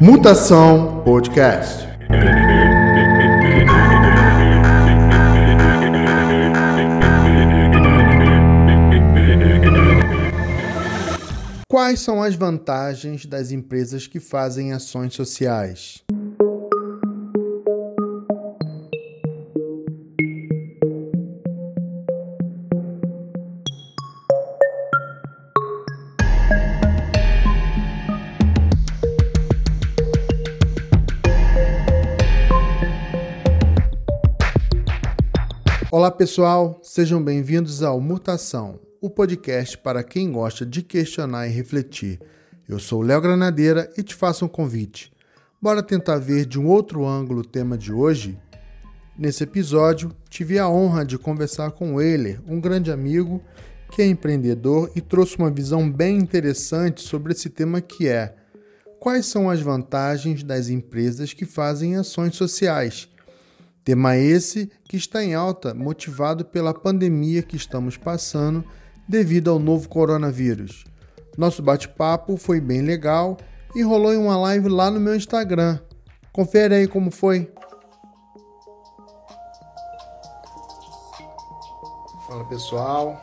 Mutação Podcast. Quais são as vantagens das empresas que fazem ações sociais? Olá pessoal, sejam bem-vindos ao Mutação, o podcast para quem gosta de questionar e refletir. Eu sou Léo Granadeira e te faço um convite. Bora tentar ver de um outro ângulo o tema de hoje? Nesse episódio, tive a honra de conversar com o Euler, um grande amigo que é empreendedor e trouxe uma visão bem interessante sobre esse tema que é quais são as vantagens das empresas que fazem ações sociais Tema esse que está em alta, motivado pela pandemia que estamos passando devido ao novo coronavírus. Nosso bate-papo foi bem legal e rolou em uma live lá no meu Instagram. Confere aí como foi. Fala pessoal,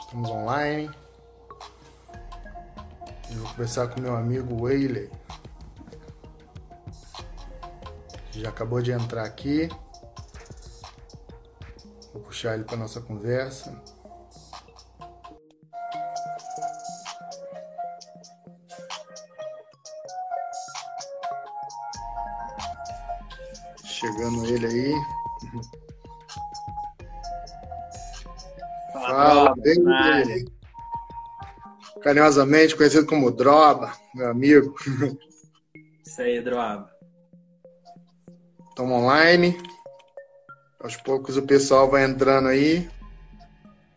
estamos online. Eu vou conversar com meu amigo Wayley. Já acabou de entrar aqui. Vou puxar ele para nossa conversa. Chegando ele aí. Fala, bem dele. Carinhosamente conhecido como Droba, meu amigo. Isso aí, Droba. Estamos online. Aos poucos o pessoal vai entrando aí.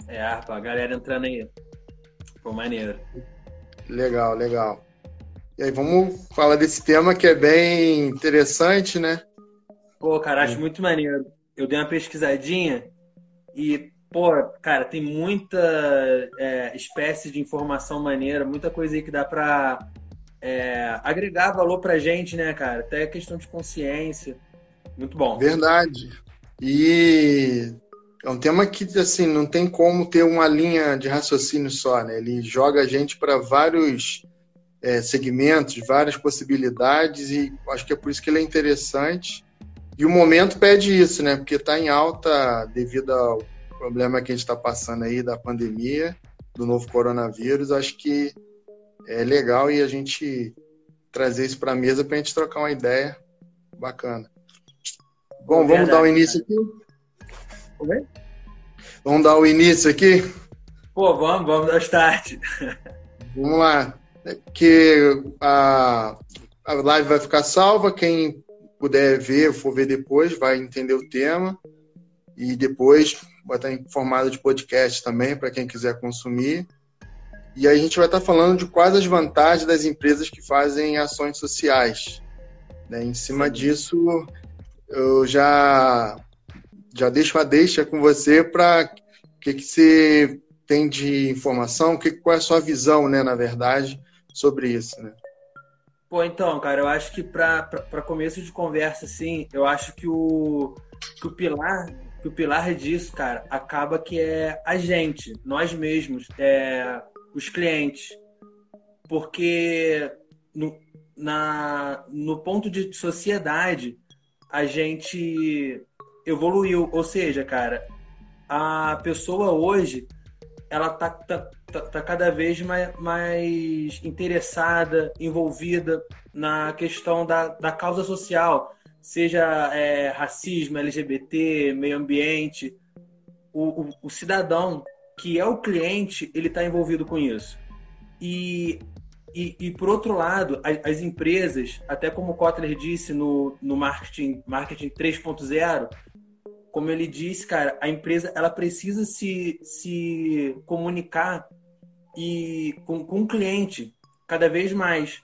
É, a galera entrando aí. Ficou maneiro. Legal, legal. E aí, vamos falar desse tema que é bem interessante, né? Pô, cara, acho muito maneiro. Eu dei uma pesquisadinha e, pô, cara, tem muita é, espécie de informação maneira, muita coisa aí que dá pra é, agregar valor pra gente, né, cara? Até questão de consciência. Muito bom. Verdade. E é um tema que assim não tem como ter uma linha de raciocínio só, né? Ele joga a gente para vários é, segmentos, várias possibilidades e acho que é por isso que ele é interessante. E o momento pede isso, né? Porque está em alta devido ao problema que a gente está passando aí da pandemia, do novo coronavírus. Acho que é legal e a gente trazer isso para a mesa para a gente trocar uma ideia bacana. Bom, vamos Verdade, dar o início aqui? Oi? Vamos dar o início aqui? Pô, vamos, vamos dar start. Vamos lá. É que a, a live vai ficar salva, quem puder ver, for ver depois, vai entender o tema. E depois vai estar em formato de podcast também, para quem quiser consumir. E aí a gente vai estar falando de quais as vantagens das empresas que fazem ações sociais. Né? Em cima disso, eu já já deixo uma deixa com você para o que, que você tem de informação, que, qual é a sua visão, né, na verdade, sobre isso, né? Pô, então, cara, eu acho que para começo de conversa, assim, eu acho que o, que o pilar que o pilar disso, cara, acaba que é a gente, nós mesmos, é, os clientes. Porque no, na, no ponto de sociedade, a gente evoluiu. Ou seja, cara, a pessoa hoje ela tá, tá, tá, tá, cada vez mais, mais interessada, envolvida na questão da, da causa social, seja é, racismo, LGBT, meio ambiente. O, o, o, cidadão que é o cliente, ele está envolvido com isso. E e, e, por outro lado, as, as, empresas, até como o Kotler disse no, no marketing, marketing 3.0, como ele disse, cara, a empresa ela precisa se, se comunicar e com, com o cliente cada vez mais.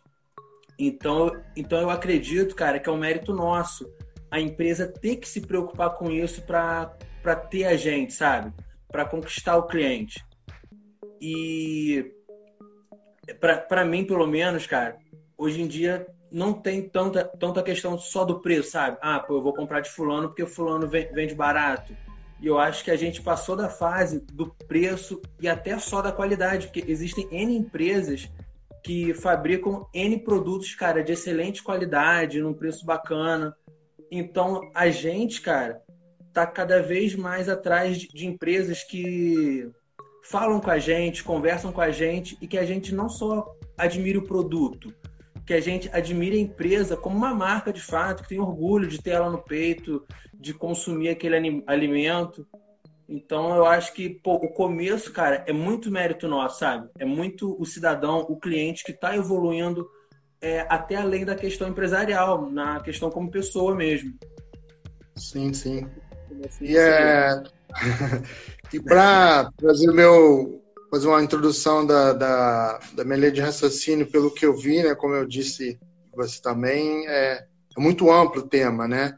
Então, então eu acredito, cara, que é um mérito nosso a empresa ter que se preocupar com isso para ter a gente, sabe? Para conquistar o cliente. E para mim, pelo menos, cara, hoje em dia não tem tanta, tanta questão só do preço, sabe? Ah, pô, eu vou comprar de fulano porque fulano vende barato. E eu acho que a gente passou da fase do preço e até só da qualidade, porque existem N empresas que fabricam N produtos, cara, de excelente qualidade, num preço bacana. Então, a gente, cara, tá cada vez mais atrás de, de empresas que falam com a gente, conversam com a gente e que a gente não só admira o produto, que a gente admira a empresa como uma marca de fato, que tem orgulho de ter ela no peito, de consumir aquele alimento. Então eu acho que pô, o começo, cara, é muito mérito nosso, sabe? É muito o cidadão, o cliente que está evoluindo é, até além da questão empresarial, na questão como pessoa mesmo. Sim, sim. E, é... e para trazer o meu, fazer uma introdução da, da, da minha linha de raciocínio, pelo que eu vi, né, como eu disse você também, é, é muito amplo o tema, né?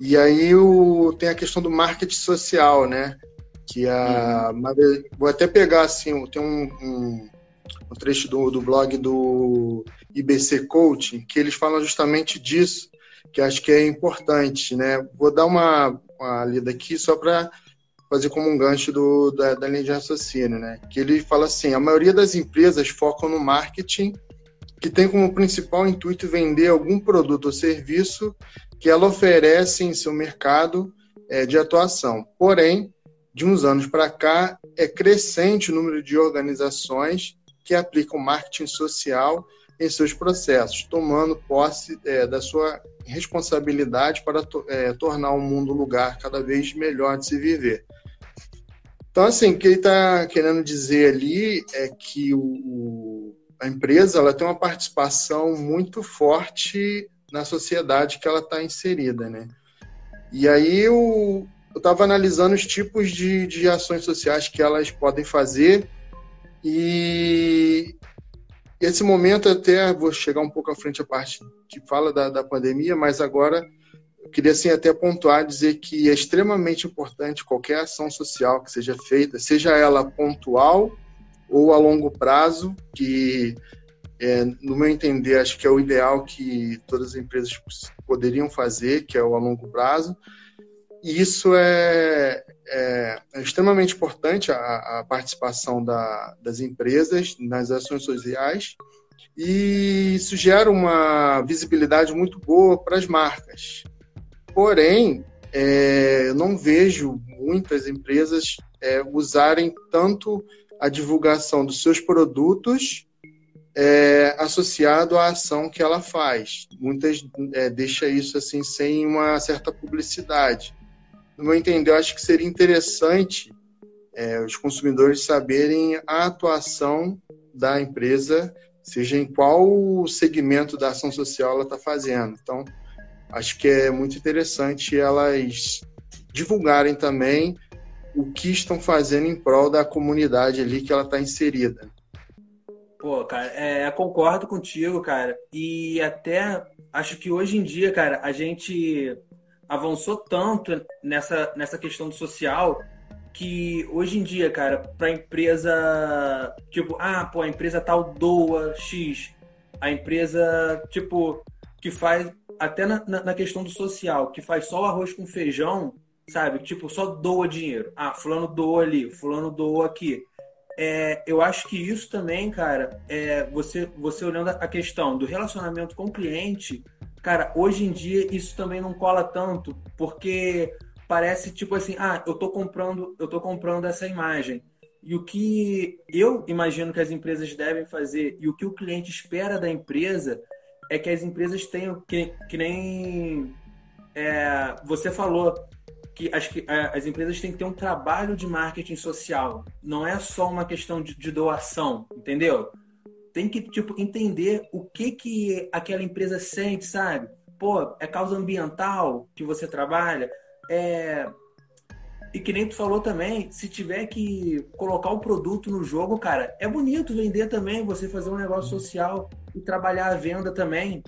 E aí o, tem a questão do marketing social, né? Que a, uhum. vou até pegar assim, tem um, um, um trecho do, do blog do IBC Coaching que eles falam justamente disso, que acho que é importante, né? Vou dar uma, uma lida aqui só para fazer como um gancho do, da, da linha de raciocínio, né? Que ele fala assim: a maioria das empresas focam no marketing, que tem como principal intuito vender algum produto ou serviço que ela oferece em seu mercado é, de atuação. Porém, de uns anos para cá, é crescente o número de organizações que aplicam marketing social em seus processos, tomando posse é, da sua responsabilidade para é, tornar o mundo um lugar cada vez melhor de se viver. Então, assim, o que ele está querendo dizer ali é que o, a empresa ela tem uma participação muito forte na sociedade que ela está inserida, né? E aí eu estava analisando os tipos de, de ações sociais que elas podem fazer e esse momento até vou chegar um pouco à frente a parte que fala da, da pandemia, mas agora eu queria assim até pontuar dizer que é extremamente importante qualquer ação social que seja feita, seja ela pontual ou a longo prazo, que é, no meu entender acho que é o ideal que todas as empresas poderiam fazer, que é o a longo prazo. E isso é, é, é extremamente importante a, a participação da, das empresas nas ações sociais e isso gera uma visibilidade muito boa para as marcas. Porém, é, eu não vejo muitas empresas é, usarem tanto a divulgação dos seus produtos é, associado à ação que ela faz. Muitas é, deixa isso assim sem uma certa publicidade. No meu entender, eu acho que seria interessante é, os consumidores saberem a atuação da empresa, seja em qual segmento da ação social ela está fazendo. Então, acho que é muito interessante elas divulgarem também o que estão fazendo em prol da comunidade ali que ela está inserida. Pô, cara, é, concordo contigo, cara. E até acho que hoje em dia, cara, a gente avançou tanto nessa, nessa questão do social que hoje em dia, cara, para empresa, tipo, ah, pô, a empresa tal doa X, a empresa, tipo, que faz até na, na, questão do social, que faz só o arroz com feijão, sabe? Tipo, só doa dinheiro. Ah, fulano doa ali, fulano doa aqui. É, eu acho que isso também, cara, é, você, você olhando a questão do relacionamento com o cliente, cara, hoje em dia isso também não cola tanto, porque parece tipo assim, ah, eu tô comprando, eu tô comprando essa imagem. E o que eu imagino que as empresas devem fazer e o que o cliente espera da empresa é que as empresas tenham, que, que nem é, você falou, que as, que as empresas têm que ter um trabalho de marketing social. Não é só uma questão de, de doação, entendeu? Tem que, tipo, entender o que, que aquela empresa sente, sabe? Pô, é causa ambiental que você trabalha? É, e que nem tu falou também, se tiver que colocar o produto no jogo, cara, é bonito vender também, você fazer um negócio social e trabalhar a venda também.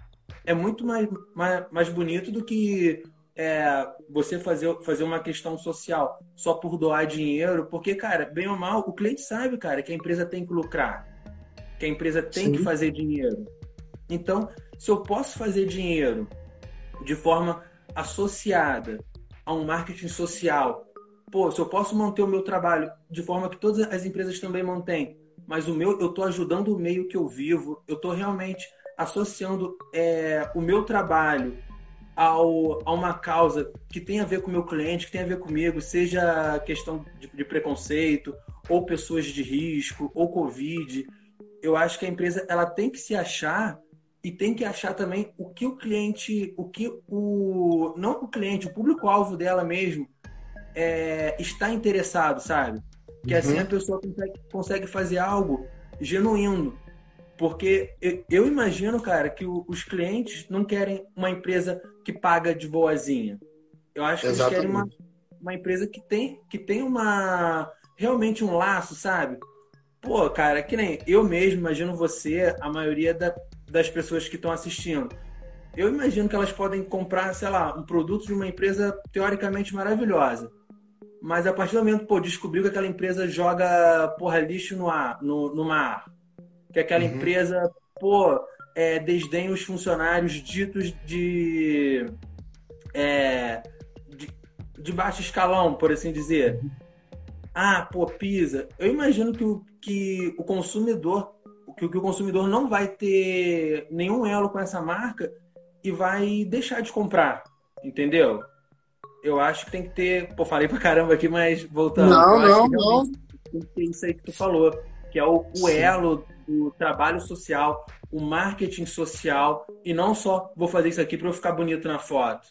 É muito mais, mais, mais bonito do que é, você fazer, fazer uma questão social só por doar dinheiro, porque, cara, bem ou mal, o cliente sabe, cara, que a empresa tem que lucrar, que a empresa tem Sim. que fazer dinheiro. Então, se eu posso fazer dinheiro de forma associada a um marketing social, pô, se eu posso manter o meu trabalho de forma que todas as empresas também mantêm, mas o meu, eu estou ajudando o meio que eu vivo, eu estou realmente associando é, o meu trabalho ao, a uma causa que tem a ver com o meu cliente, que tem a ver comigo, seja questão de, de preconceito, ou pessoas de risco, ou Covid, eu acho que a empresa ela tem que se achar e tem que achar também o que o cliente, o que o não o cliente, o público-alvo dela mesmo é, está interessado, sabe? Que assim uhum. assim a pessoa consegue, consegue fazer algo genuíno. Porque eu, eu imagino, cara, que o, os clientes não querem uma empresa que paga de boazinha. Eu acho que Exatamente. eles querem uma, uma empresa que tem, que tem uma realmente um laço, sabe? Pô, cara, que nem eu mesmo imagino você, a maioria da, das pessoas que estão assistindo. Eu imagino que elas podem comprar, sei lá, um produto de uma empresa teoricamente maravilhosa. Mas a partir do momento, pô, descobriu que aquela empresa joga, porra, lixo no, ar, no, no mar. Que aquela uhum. empresa, pô, é, desdenha os funcionários ditos de, é, de, de baixo escalão, por assim dizer. Ah, pô, pisa. Eu imagino que o, que o consumidor que, que o consumidor não vai ter nenhum elo com essa marca e vai deixar de comprar, entendeu? Eu acho que tem que ter. Pô, falei pra caramba aqui, mas voltando. Não, não, não. Tem que ter isso aí que tu falou, que é o, o elo do trabalho social, o marketing social, e não só vou fazer isso aqui para eu ficar bonito na foto.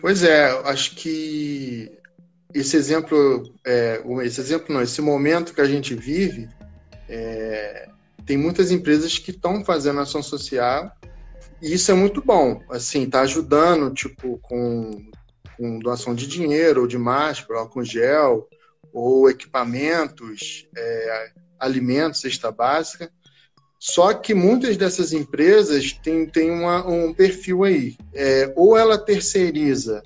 Pois é, acho que esse exemplo, é, esse exemplo não, esse momento que a gente vive, é, tem muitas empresas que estão fazendo ação social e isso é muito bom. Assim, tá ajudando, tipo, com, com doação de dinheiro, ou de máscara, álcool gel, ou equipamentos, é, alimentos, cesta básica. Só que muitas dessas empresas têm, têm uma, um perfil aí. É, ou ela terceiriza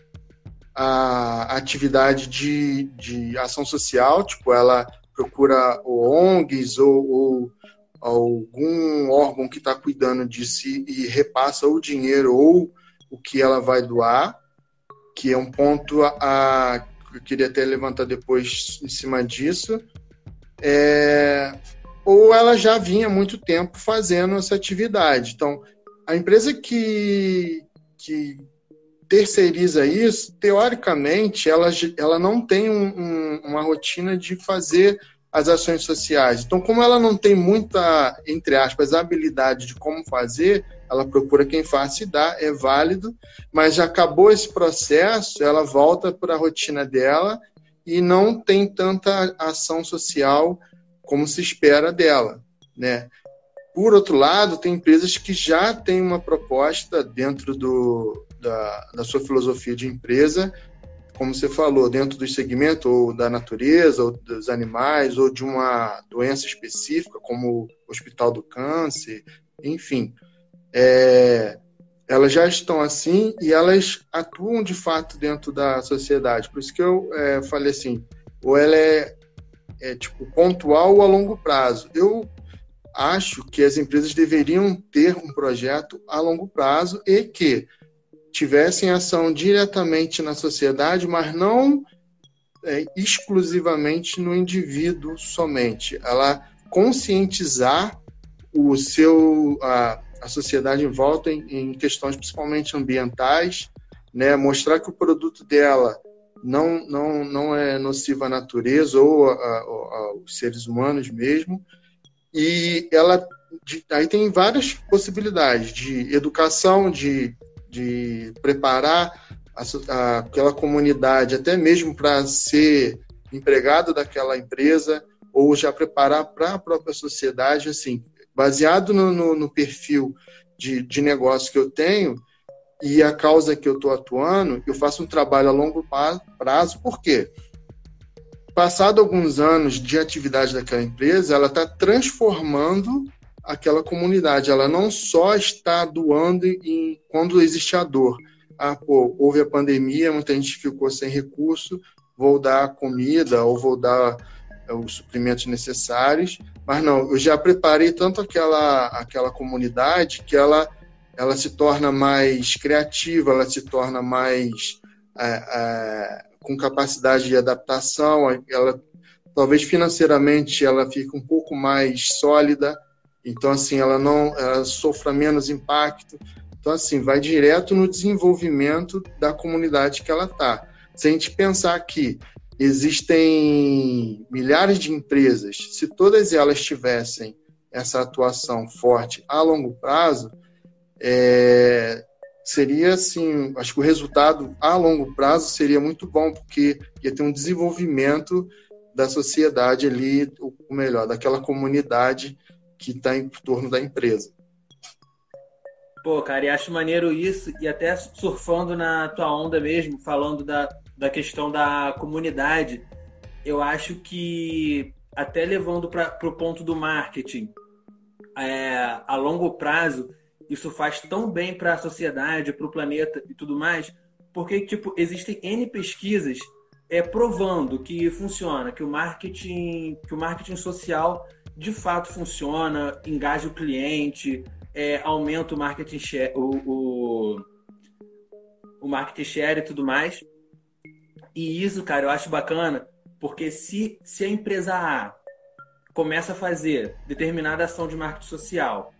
a atividade de, de ação social, tipo, ela procura ONGs ou, ou algum órgão que está cuidando disso e repassa o dinheiro ou o que ela vai doar, que é um ponto a, a eu queria até levantar depois em cima disso. É, ou ela já vinha há muito tempo fazendo essa atividade. Então, a empresa que, que terceiriza isso, teoricamente, ela, ela não tem um, um, uma rotina de fazer as ações sociais. Então, como ela não tem muita, entre aspas, habilidade de como fazer, ela procura quem faça e dá, é válido, mas já acabou esse processo, ela volta para a rotina dela e não tem tanta ação social como se espera dela, né? Por outro lado, tem empresas que já têm uma proposta dentro do, da, da sua filosofia de empresa como você falou, dentro do segmento ou da natureza, ou dos animais, ou de uma doença específica, como o Hospital do Câncer, enfim. É, elas já estão assim e elas atuam de fato dentro da sociedade. Por isso que eu é, falei assim, ou ela é, é tipo pontual ou a longo prazo. Eu acho que as empresas deveriam ter um projeto a longo prazo e que tivessem ação diretamente na sociedade, mas não é, exclusivamente no indivíduo somente. Ela conscientizar o seu a, a sociedade em volta em, em questões principalmente ambientais, né, mostrar que o produto dela não, não, não é nocivo à natureza ou aos seres humanos mesmo. E ela de, aí tem várias possibilidades de educação, de de preparar a, a, aquela comunidade, até mesmo para ser empregado daquela empresa, ou já preparar para a própria sociedade, assim, baseado no, no, no perfil de, de negócio que eu tenho e a causa que eu estou atuando, eu faço um trabalho a longo prazo, por quê? Passado alguns anos de atividade daquela empresa, ela está transformando aquela comunidade. Ela não só está doando em, quando existe a dor, ah, pô, houve a pandemia, muita gente ficou sem recurso, vou dar comida ou vou dar os suprimentos necessários, mas não, eu já preparei tanto aquela, aquela comunidade que ela, ela se torna mais criativa, ela se torna mais é, é, com capacidade de adaptação, ela talvez financeiramente ela fique um pouco mais sólida, então assim ela não ela sofra menos impacto, então assim vai direto no desenvolvimento da comunidade que ela está. Se a gente pensar que existem milhares de empresas, se todas elas tivessem essa atuação forte a longo prazo, é, seria assim, acho que o resultado a longo prazo seria muito bom, porque ia ter um desenvolvimento da sociedade ali, ou melhor, daquela comunidade que está em torno da empresa. Pô, cara, e acho maneiro isso, e até surfando na tua onda mesmo, falando da, da questão da comunidade, eu acho que até levando para o ponto do marketing, é, a longo prazo, isso faz tão bem para a sociedade, para o planeta e tudo mais, porque tipo existem n pesquisas é, provando que funciona, que o marketing, que o marketing social de fato funciona, engaja o cliente, é, aumenta o marketing share, o, o, o marketing share e tudo mais. E isso, cara, eu acho bacana, porque se, se a empresa A começa a fazer determinada ação de marketing social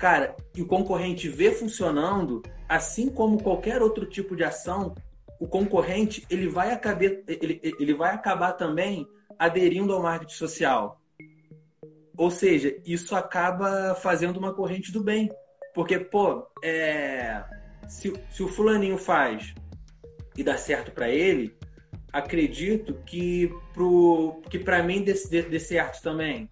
Cara, e o concorrente vê funcionando, assim como qualquer outro tipo de ação, o concorrente ele vai acabar, ele, ele vai acabar também aderindo ao marketing social. Ou seja, isso acaba fazendo uma corrente do bem. Porque, pô, é, se, se o fulaninho faz e dá certo para ele, acredito que pro, que para mim dê, dê certo também.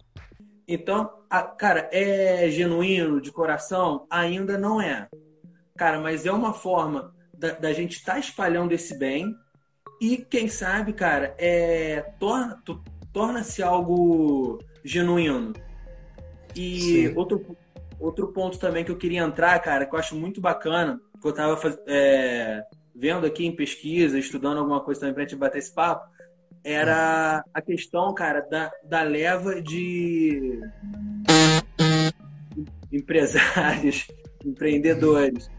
Então, a, cara, é genuíno de coração? Ainda não é. Cara, mas é uma forma da, da gente estar tá espalhando esse bem e, quem sabe, cara, é, torna, torna-se algo genuíno. E outro, outro ponto também que eu queria entrar, cara, que eu acho muito bacana, que eu estava é, vendo aqui em pesquisa, estudando alguma coisa também para a gente bater esse papo, era a questão, cara, da, da leva de empresários, empreendedores,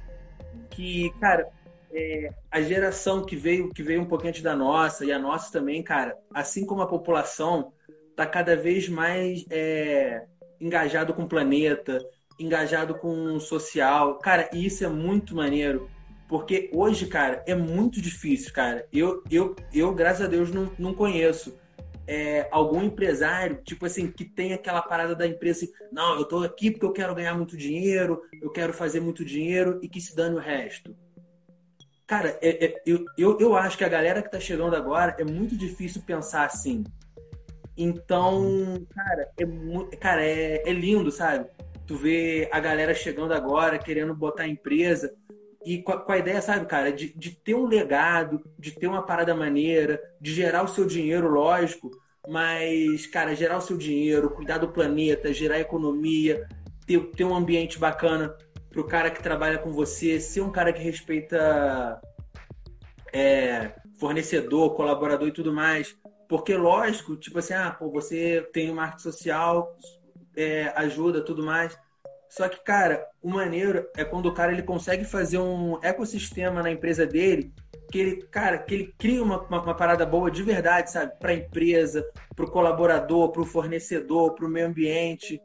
que, cara, é, a geração que veio, que veio um pouquinho antes da nossa, e a nossa também, cara, assim como a população, tá cada vez mais é, engajado com o planeta, engajado com o social. Cara, e isso é muito maneiro. Porque hoje, cara, é muito difícil, cara. Eu, eu, eu graças a Deus, não, não conheço é, algum empresário, tipo assim, que tem aquela parada da empresa assim, não, eu tô aqui porque eu quero ganhar muito dinheiro, eu quero fazer muito dinheiro e que se dane o resto. Cara, é, é, eu, eu, eu acho que a galera que tá chegando agora é muito difícil pensar assim. Então, cara, é, cara, é, é lindo, sabe? Tu vê a galera chegando agora, querendo botar empresa e com a, com a, ideia, sabe, cara, de, de ter um legado, de ter uma parada maneira, de gerar o seu dinheiro, lógico, mas, cara, gerar o seu dinheiro, cuidar do planeta, gerar economia, ter, ter um ambiente bacana pro cara que trabalha com você, ser um cara que respeita é, fornecedor, colaborador e tudo mais. Porque, lógico, tipo assim, ah, pô, você tem um marketing social, é, ajuda, tudo mais só que, cara, o maneiro é quando o cara ele consegue fazer um ecossistema na empresa dele que ele, cara, que ele cria uma, uma, uma parada boa de verdade, sabe? Para a empresa, para o colaborador, para o fornecedor, para o meio ambiente.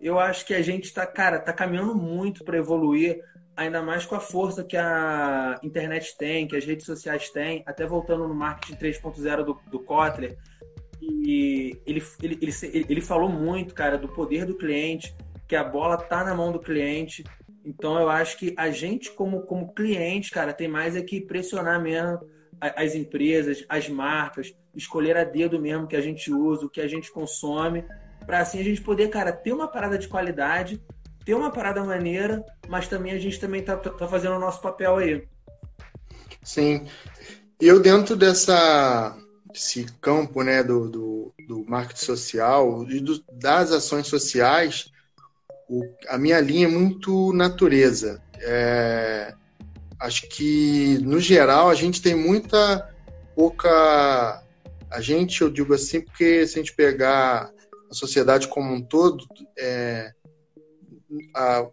Eu acho que a gente está, cara, tá caminhando muito para evoluir, ainda mais com a força que a internet tem, que as redes sociais têm, até voltando no marketing 3.0 do, do Kotler. E ele, ele, ele, ele falou muito, cara, do poder do cliente que a bola tá na mão do cliente. Então eu acho que a gente, como, como cliente, cara, tem mais é que pressionar mesmo as empresas, as marcas, escolher a dedo mesmo que a gente usa, o que a gente consome, para assim a gente poder, cara, ter uma parada de qualidade, ter uma parada maneira, mas também a gente também tá, tá fazendo o nosso papel aí. Sim. Eu dentro dessa esse campo né, do, do, do marketing social e do, das ações sociais, o, a minha linha é muito natureza. É, acho que, no geral, a gente tem muita pouca. A gente, eu digo assim, porque se a gente pegar a sociedade como um todo, é, a,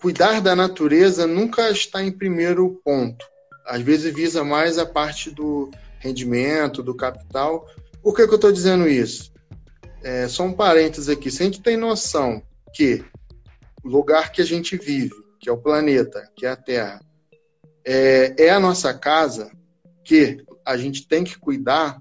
cuidar da natureza nunca está em primeiro ponto. Às vezes visa mais a parte do rendimento, do capital. Por que, que eu estou dizendo isso? É, só um parênteses aqui. Se a gente tem noção que o lugar que a gente vive, que é o planeta, que é a Terra, é, é a nossa casa, que a gente tem que cuidar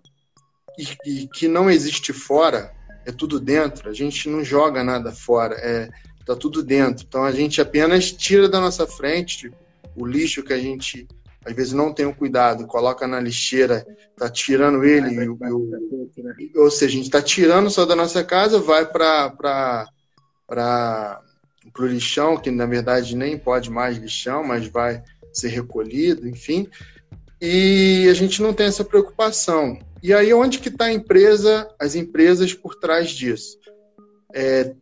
e, e, que não existe fora, é tudo dentro. A gente não joga nada fora, é tá tudo dentro. Então a gente apenas tira da nossa frente tipo, o lixo que a gente às vezes não tem o cuidado, coloca na lixeira, tá tirando ele, e, o, né? ou seja, a gente está tirando só da nossa casa, vai para para o lixão, que na verdade nem pode mais lixão, mas vai ser recolhido, enfim. E a gente não tem essa preocupação. E aí onde que está a empresa, as empresas por trás disso? É,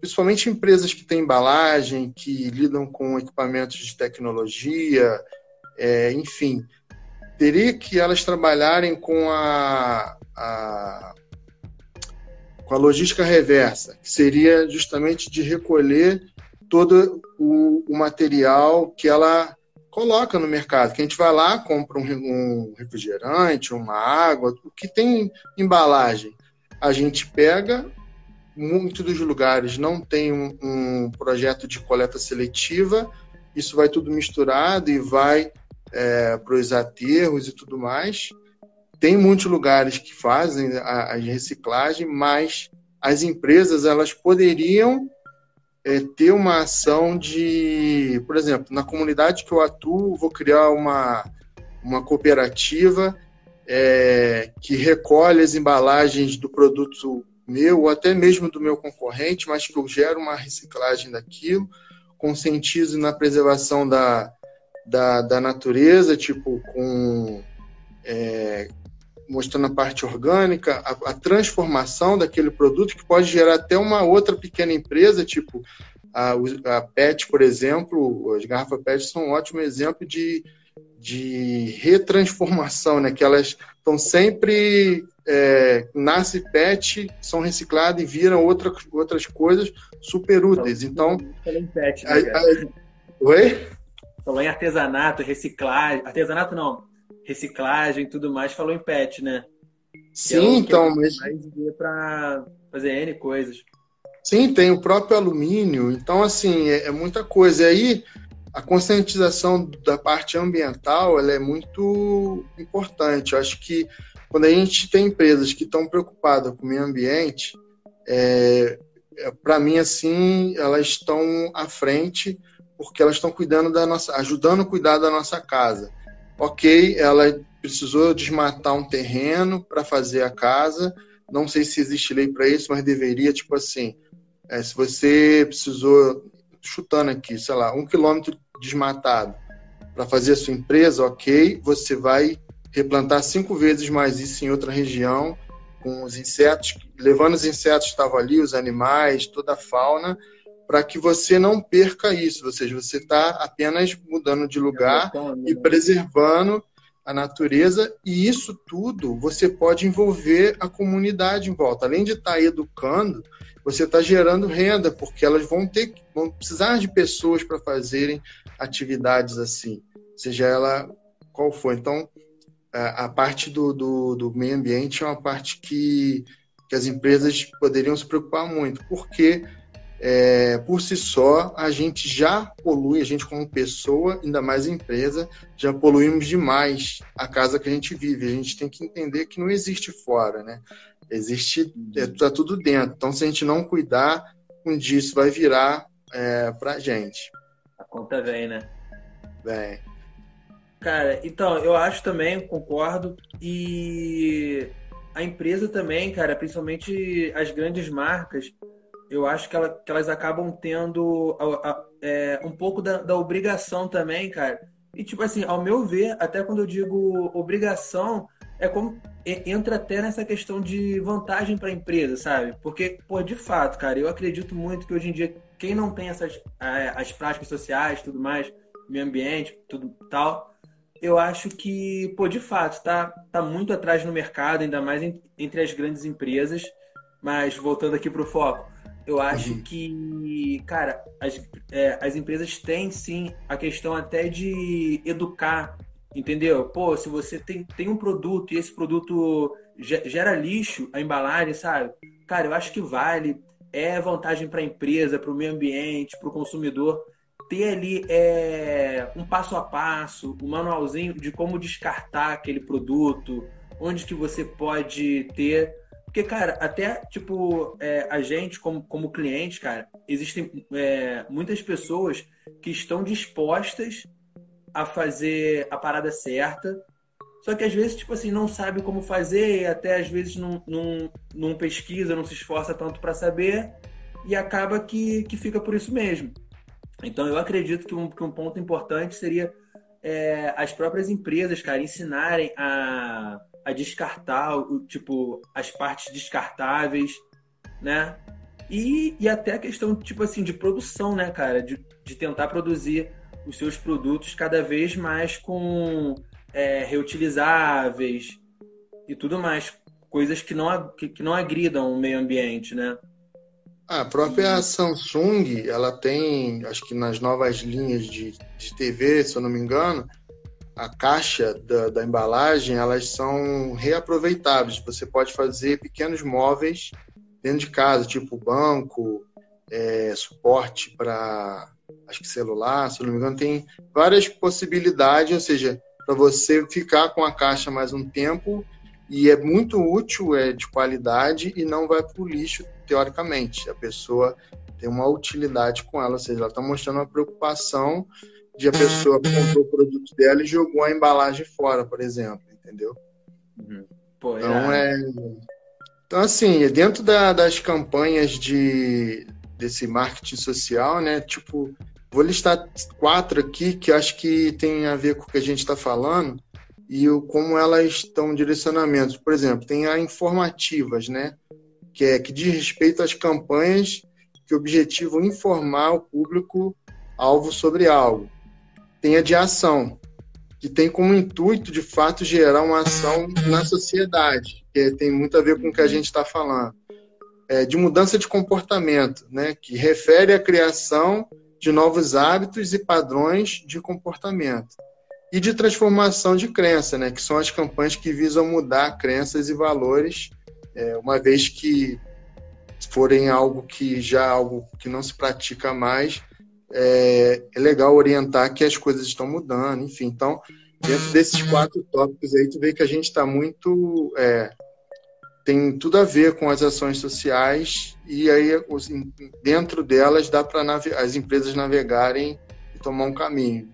principalmente empresas que têm embalagem, que lidam com equipamentos de tecnologia, é, enfim, teria que elas trabalharem com a, a, com a logística reversa, que seria justamente de recolher todo o, o material que ela coloca no mercado. Que a gente vai lá, compra um, um refrigerante, uma água, o que tem embalagem. A gente pega, muitos dos lugares não tem um, um, projeto de coleta seletiva, isso vai tudo misturado e vai é, para os aterros e tudo mais. Tem muitos lugares que fazem a, a reciclagem, mas as empresas elas poderiam é, ter uma ação de, por exemplo, na comunidade que eu atuo, vou criar uma, uma cooperativa é, que recolhe as embalagens do produto meu, ou até mesmo do meu concorrente, mas que eu gero uma reciclagem daquilo, conscientizo na preservação da, da, da natureza, tipo, com é, mostrando a parte orgânica, a, a, transformação daquele produto que pode gerar até uma outra pequena empresa, tipo a, a PET, por exemplo, as garrafas PET são um ótimo exemplo de, de retransformação, né? Que elas estão sempre é, nasce PET, são recicladas e viram outra, outras coisas super úteis. Então, PET, né, a, a... oi? Falou em artesanato, reciclagem. Artesanato não, reciclagem e tudo mais, falou em PET, né? Sim, é então, mas. para fazer N coisas. Sim, tem o próprio alumínio. Então, assim, é, é, muita coisa. E aí, a conscientização da parte ambiental ela é muito importante. Eu acho que quando a gente tem empresas que estão preocupadas com o meio ambiente, é, é para mim, assim, elas estão à frente porque elas estão cuidando da nossa, ajudando a cuidar da nossa casa. Ok, ela precisou desmatar um terreno para fazer a casa. Não sei se existe lei para isso, mas deveria, tipo assim, é, se você precisou, chutando aqui, sei lá, um quilômetro desmatado para fazer a sua empresa, ok, você vai replantar cinco vezes mais isso em outra região, com os insetos, levando os insetos que estavam ali, os animais, toda a fauna, para que você não perca isso, ou seja, você está apenas mudando de lugar e né? preservando a natureza, e isso tudo você pode envolver a comunidade em volta. Além de estar tá educando, você está gerando renda, porque elas vão ter vão precisar de pessoas para fazerem atividades assim, seja ela qual for. Então, a, a parte do, do, do, meio ambiente é uma parte que, que as empresas poderiam se preocupar muito, porque é, por si só, a gente já polui, a gente como pessoa, ainda mais empresa, já poluímos demais a casa que a gente vive. A gente tem que entender que não existe fora, né? Existe, é, tá tudo dentro. Então, se a gente não cuidar, um dia isso vai virar é, pra gente. A conta vem, né? Vem. Cara, então, eu acho também, concordo. E a empresa também, cara, principalmente as grandes marcas, eu acho que, ela, que elas acabam tendo a, a, é, um pouco da, da, obrigação também, cara. E, tipo assim, ao meu ver, até quando eu digo obrigação, é como entra até nessa questão de vantagem para a empresa, sabe? Porque, pô, de fato, cara, eu acredito muito que hoje em dia, quem não tem essas as práticas sociais tudo mais, meio ambiente, tudo tal, eu acho que, pô, de fato, tá, tá muito atrás no mercado, ainda mais entre as grandes empresas. Mas voltando aqui para o foco, eu acho uhum. que, cara, as, é, as empresas têm sim a questão até de educar, entendeu? Pô, se você tem, tem um produto e esse produto gera lixo, a embalagem, sabe? Cara, eu acho que vale, é vantagem para a empresa, para o meio ambiente, para o consumidor ter ali é, um passo a passo, um manualzinho de como descartar aquele produto, onde que você pode ter. Porque, cara, até, tipo, é, a gente, como, como cliente, cara, existem é, muitas pessoas que estão dispostas a fazer a parada certa, só que às vezes, tipo assim, não sabe como fazer, e até às vezes não, não, não pesquisa, não se esforça tanto para saber, e acaba que, que fica por isso mesmo. Então, eu acredito que um, que um ponto importante seria é, as próprias empresas, cara, ensinarem a, a descartar, o, tipo, as partes descartáveis, né? E, e até a questão, tipo assim, de produção, né, cara? De, de tentar produzir os seus produtos cada vez mais com é, reutilizáveis e tudo mais. Coisas que não, que, que não agridam o meio ambiente, né? A própria Samsung, ela tem, acho que nas novas linhas de, de TV, se eu não me engano, a caixa da, da, embalagem, elas são reaproveitáveis. Você pode fazer pequenos móveis dentro de casa, tipo banco, é, suporte para, acho que celular, se eu não me engano, tem várias possibilidades, ou seja, para você ficar com a caixa mais um tempo e é muito útil, é de qualidade e não vai para o lixo teoricamente. A pessoa tem uma utilidade com ela, ou seja, ela está mostrando uma preocupação de a pessoa comprou o produto dela e jogou a embalagem fora, por exemplo, entendeu? Uhum. Pô, então é. Então, assim, dentro da, das campanhas de, desse marketing social, né? Tipo, vou listar quatro aqui que acho que tem a ver com o que a gente está falando e o, como elas estão direcionamentos. Por exemplo, tem a informativas, né? Que, é, que diz respeito às campanhas que objetivam informar o público alvo sobre algo. Tem a de ação, que tem como intuito, de fato, gerar uma ação na sociedade, que tem muito a ver com o que a gente está falando. É, de mudança de comportamento, né, que refere à criação de novos hábitos e padrões de comportamento. E de transformação de crença, né, que são as campanhas que visam mudar crenças e valores é, uma vez que forem algo que já algo que não se pratica mais, é, é, legal orientar que as coisas estão mudando, enfim. Então, dentro desses quatro tópicos aí, tu vê que a gente está muito. É, tem tudo a ver com as ações sociais e aí dentro delas dá para as empresas navegarem e tomar um caminho.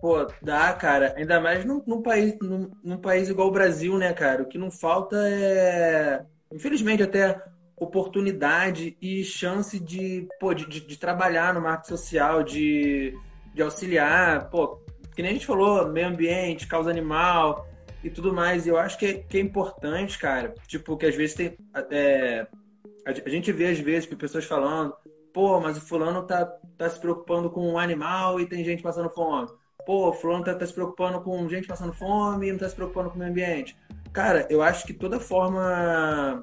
Pô, dá, cara. Ainda mais num, num país, num, num, país igual o Brasil, né, cara? O que não falta é, infelizmente, até oportunidade e chance de, pô, de, de, de trabalhar no marketing social, de, de auxiliar, pô, que nem a gente falou, meio ambiente, causa animal e tudo mais. E eu acho que é, que é importante, cara. Tipo, que às vezes tem. É, a gente vê, às vezes, pessoas falando, pô, mas o fulano tá, tá se preocupando com o animal e tem gente passando fome pô, fulano tá, tá, se preocupando com gente passando fome não tá se preocupando com o meio ambiente. Cara, eu acho que toda forma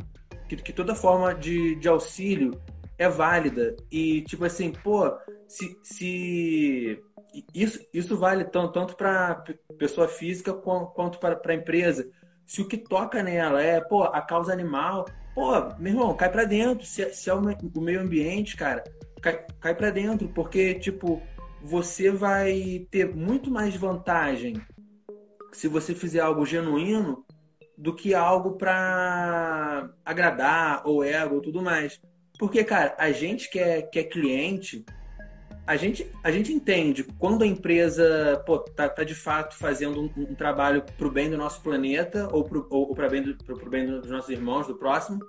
que, que toda forma de, de auxílio é válida. E, tipo assim, pô, se, se isso, isso vale tanto, tanto para pessoa física quanto para a empresa. Se o que toca nela é, pô, a causa animal, pô, meu irmão, cai para dentro. Se, se é o, o meio ambiente, cara, cai, cai para dentro. Porque, tipo, você vai ter muito mais vantagem se você fizer algo genuíno do que algo para agradar ou ego ou tudo mais. Porque, cara, a gente que é, que é cliente, a gente, a gente entende quando a empresa pô, tá, tá de fato fazendo um, um trabalho para o bem do nosso planeta ou para ou, ou bem, do, pro, pro bem dos nossos irmãos, do próximo,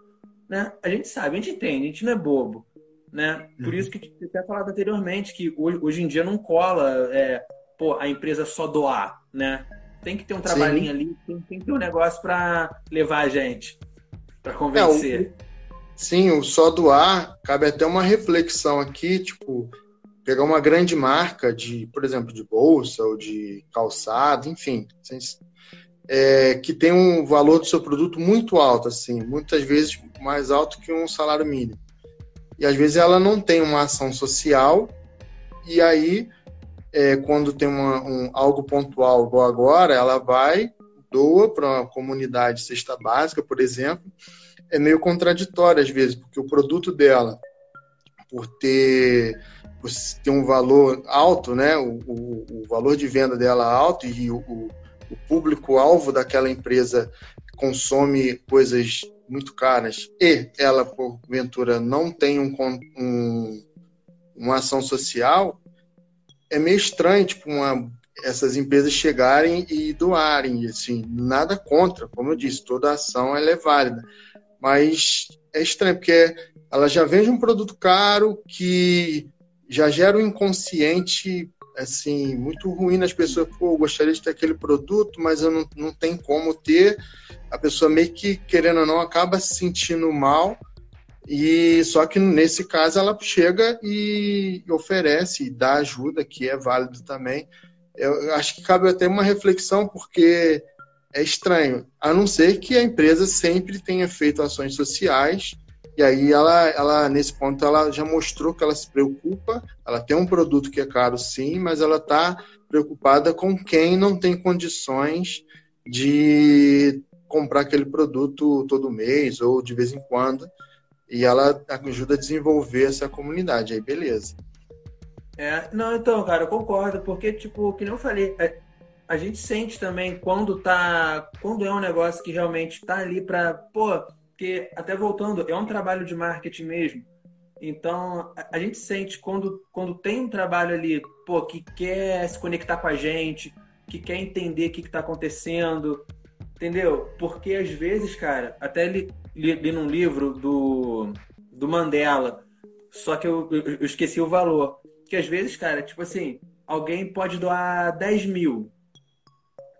né? A gente sabe, a gente entende, a gente não é bobo né? Por uhum. isso que eu até falado anteriormente que hoje, hoje em dia não cola é, pô, a empresa só doar, né? Tem que ter um trabalhinho Sim. ali, tem, tem, que ter um negócio para levar a gente, para convencer. É, o, sim, o só doar cabe até uma reflexão aqui, tipo, pegar uma grande marca de, por exemplo, de bolsa ou de calçado, enfim, é, que tem um valor do seu produto muito alto, assim, muitas vezes mais alto que um salário mínimo. E às vezes ela não tem uma ação social, e aí, é, quando tem uma, um, algo pontual igual agora, ela vai, doa para uma comunidade cesta básica, por exemplo, é meio contraditório às vezes, porque o produto dela, por ter, por ter um valor alto, né, o, o, o valor de venda dela alto e o, o público-alvo daquela empresa consome coisas muito caras e ela, porventura, não tem um, um, uma ação social, é meio estranho, tipo, uma, essas empresas chegarem e doarem, assim, nada contra, como eu disse, toda ação é válida, mas é estranho, porque ela já vende um produto caro que já gera um inconsciente assim, muito ruim nas pessoas, pô, eu gostaria de ter aquele produto, mas eu não, não tenho como ter. A pessoa meio que, querendo ou não, acaba se sentindo mal. E só que nesse caso ela chega e oferece, e dá ajuda, que é válido também. Eu acho que cabe até uma reflexão, porque é estranho, a não ser que a empresa sempre tenha feito ações sociais e aí ela, ela nesse ponto ela já mostrou que ela se preocupa. Ela tem um produto que é caro, sim, mas ela está preocupada com quem não tem condições de comprar aquele produto todo mês ou de vez em quando. E ela ajuda a desenvolver essa comunidade. Aí, beleza. É, não, então, cara, eu concordo, porque, tipo, que eu falei, é, a gente sente também quando tá. Quando é um negócio que realmente tá ali pra. Pô, porque, até voltando, é um trabalho de marketing mesmo. Então, a, gente sente quando, quando tem um trabalho ali, pô, que quer se conectar com a gente, que quer entender o que está acontecendo, entendeu? Porque às vezes, cara, até li, li, li num livro do, do Mandela, só que eu, eu, eu esqueci o valor. Que às vezes, cara, tipo assim, alguém pode doar 10 mil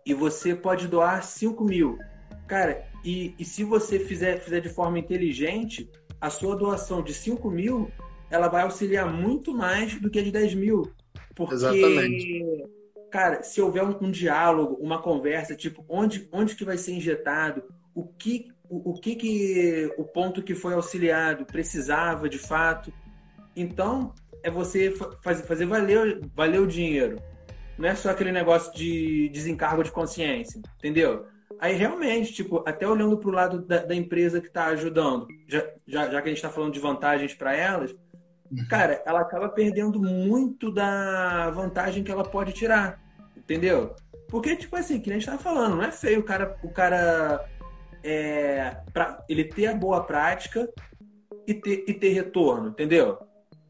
e você pode doar 5 mil. Cara, e, e se você fizer, fizer de forma inteligente, a sua doação de 5 mil, ela vai auxiliar muito mais do que a de 10 mil. Porque, Exatamente. cara, se houver um, um, diálogo, uma conversa, tipo, onde, onde que vai ser injetado, o que, o, o que que o ponto que foi auxiliado precisava de fato. Então, é você fazer, fazer valer, valer o dinheiro. Não é só aquele negócio de desencargo de consciência, entendeu? Aí realmente, tipo, até olhando para o lado da, da, empresa que está ajudando, já, já, já, que a gente está falando de vantagens para elas, uhum. cara, ela acaba perdendo muito da vantagem que ela pode tirar, entendeu? Porque, tipo assim, que a gente tá falando, não é feio o cara, o cara é, pra, ele ter a boa prática e ter, e ter retorno, entendeu?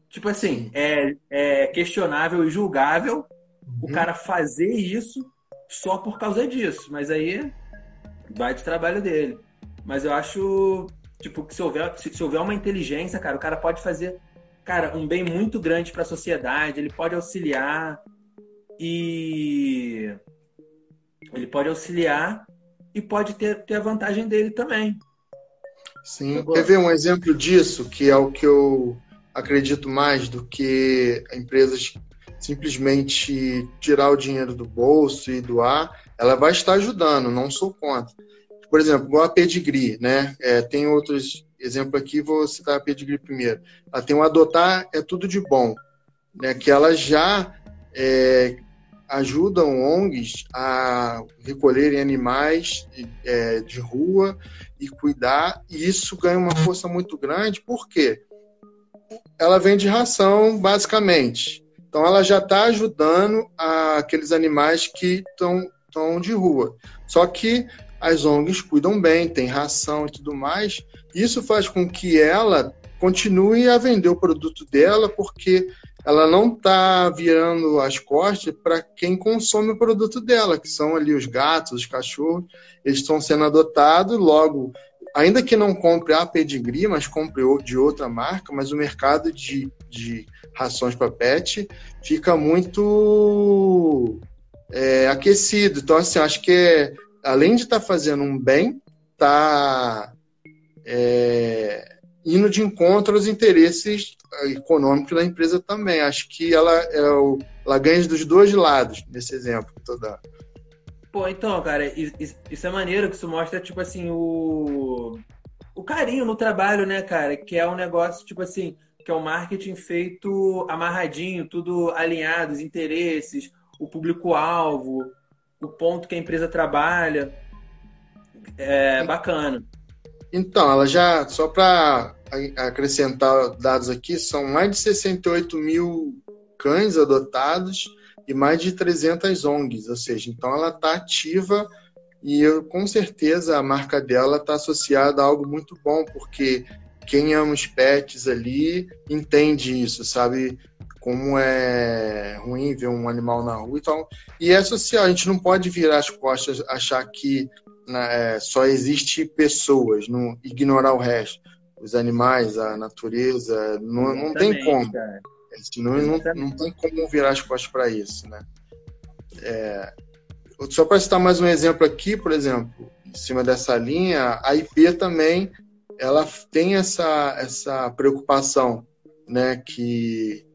Tipo assim, é, é questionável e julgável uhum. o cara fazer isso só por causa disso, mas aí vai de trabalho dele. Mas eu acho, tipo, que se houver, se, se houver uma inteligência, cara, o cara pode fazer, cara, um bem muito grande para a sociedade, ele pode auxiliar e ele pode auxiliar e pode ter, ter a vantagem dele também. Sim. Quer ver um exemplo disso, que é o que eu acredito mais do que empresas simplesmente tirar o dinheiro do bolso e doar, ela vai estar ajudando, não sou contra. Por exemplo, igual a Pedigree, né? É, tem outros exemplos aqui, vou citar a Pedigree primeiro. Ela tem o Adotar é Tudo de Bom, né? que ela já é, ajudam ONGs a recolherem animais é, de rua e cuidar, e isso ganha uma força muito grande, por quê? Ela vende ração, basicamente. Então, ela já está ajudando a, aqueles animais que estão estão de rua. Só que as ONGs cuidam bem, tem ração e tudo mais. Isso faz com que ela continue a vender o produto dela, porque ela não está virando as costas para quem consome o produto dela, que são ali os gatos, os cachorros. Eles estão sendo adotados, logo, ainda que não compre a pedigree, mas compre de outra marca, mas o mercado de, de rações para pet fica muito é, aquecido. Então, assim, acho que além de estar tá fazendo um bem, está é, indo de encontro aos interesses econômico da empresa também. Acho que ela, é o, ela ganha dos dois lados, nesse exemplo que eu dando. Pô, então, cara, isso é maneiro que isso mostra, tipo assim, o, o carinho no trabalho, né, cara? Que é um negócio, tipo assim, que é o um marketing feito amarradinho, tudo alinhado, os interesses, o público-alvo, o ponto que a empresa trabalha. É bacana. Então, ela já, só para acrescentar dados aqui, são mais de 68 mil cães adotados e mais de 300 ONGs, ou seja, então ela está ativa e eu, com certeza a marca dela está associada a algo muito bom, porque quem ama os pets ali entende isso, sabe como é ruim ver um animal na rua e tal. E é social, a gente não pode virar as costas, achar que né, é, só existe pessoas, não ignorar o resto. Os animais, a natureza, não, não tem como. Não, não, não tem como virar as costas para isso, né? É, só para citar mais um exemplo aqui, por exemplo, em cima dessa linha, a IP também ela tem essa, essa preocupação, né, que